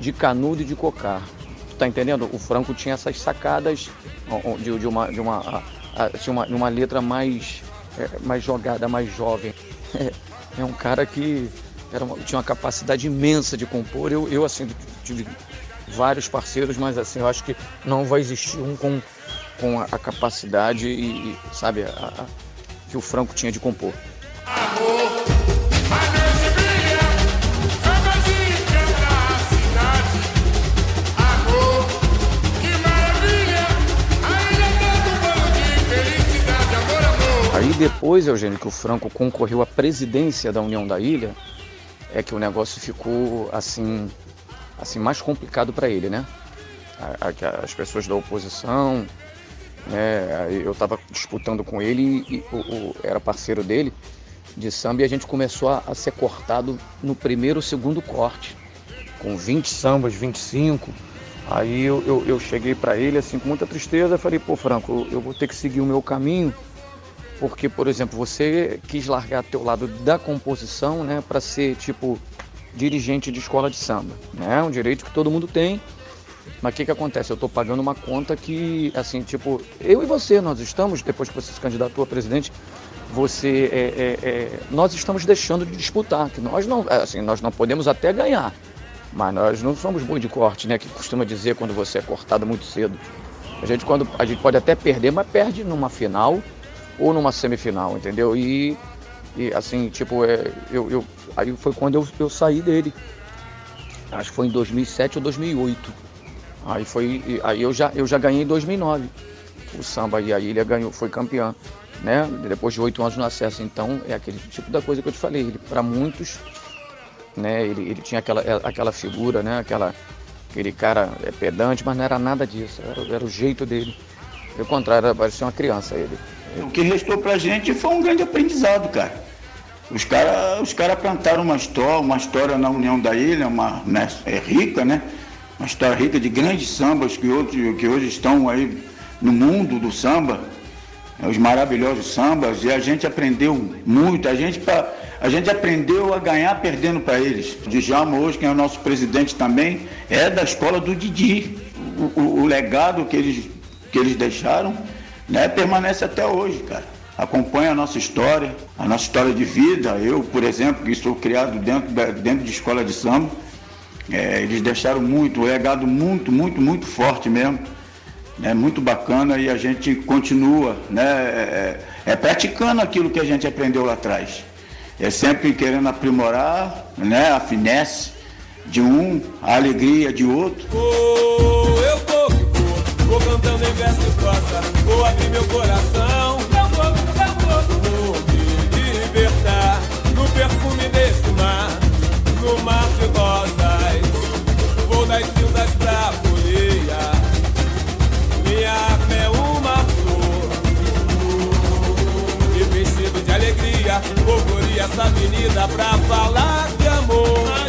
de canudo e de cocar. Tá entendendo? O Franco tinha essas sacadas de, de uma, de uma, de uma, uma letra mais, é, mais jogada, mais jovem. É, um cara que era uma, tinha uma capacidade imensa de compor. Eu, eu assim, tive vários parceiros, mas assim, eu acho que não vai existir um com, com a, a capacidade e, e sabe, a, a, que o Franco tinha de compor. Aí depois, Eugênio, que o Franco concorreu à presidência da União da Ilha, é que o negócio ficou assim, assim mais complicado para ele, né? As pessoas da oposição, né? Eu estava disputando com ele e o, o, era parceiro dele de samba e a gente começou a, a ser cortado no primeiro, segundo corte, com 20 sambas, 25. Aí eu, eu, eu cheguei para ele assim com muita tristeza, falei, pô Franco, eu vou ter que seguir o meu caminho porque, por exemplo, você quis largar teu lado da composição, né, para ser tipo dirigente de escola de samba, né? Um direito que todo mundo tem. Mas o que que acontece? Eu estou pagando uma conta que, assim, tipo, eu e você, nós estamos, depois que você se candidatou a presidente, você, é, é, é, nós estamos deixando de disputar, que nós não, assim, nós não podemos até ganhar, mas nós não somos boi de corte, né? Que costuma dizer quando você é cortado muito cedo. A gente, quando, a gente pode até perder, mas perde numa final ou numa semifinal, entendeu? E, e assim, tipo, é, eu, eu, aí foi quando eu, eu saí dele. Acho que foi em 2007 ou 2008. Aí foi, aí eu já, eu já ganhei em 2009 o samba e a ilha ganhou, foi campeã, né? Depois de oito anos no acesso. Então é aquele tipo da coisa que eu te falei. Ele, para muitos, né? Ele, ele tinha aquela, aquela figura, né? Aquela, aquele cara é pedante, mas não era nada disso. Era, era o jeito dele. Pelo contrário, parecia uma criança ele. O que restou pra gente foi um grande aprendizado, cara. Os caras os cara plantaram uma história, uma história na União da Ilha, uma, né, é rica, né? Uma história rica de grandes sambas que hoje, que hoje estão aí no mundo do samba, né, os maravilhosos sambas, e a gente aprendeu muito, a gente, pra, a gente aprendeu a ganhar perdendo para eles. Djalma hoje, que é o nosso presidente também, é da escola do Didi. O, o, o legado que eles, que eles deixaram né, permanece até hoje, cara. Acompanha a nossa história, a nossa história de vida. Eu, por exemplo, que sou criado dentro, dentro de escola de samba, é, eles deixaram muito, um legado muito, muito, muito forte mesmo. É muito bacana e a gente continua né, é, é, praticando aquilo que a gente aprendeu lá atrás. É sempre querendo aprimorar né, a finesse de um, a alegria de outro. Oh, eu vou, vou, cantando em verso e vou abrir meu coração. Vou, me libertar no perfume desse mar, no mar de rosas. Vou das cinzas pra folia, minha arma é uma flor. E vestido de alegria, vou essa avenida pra falar de amor.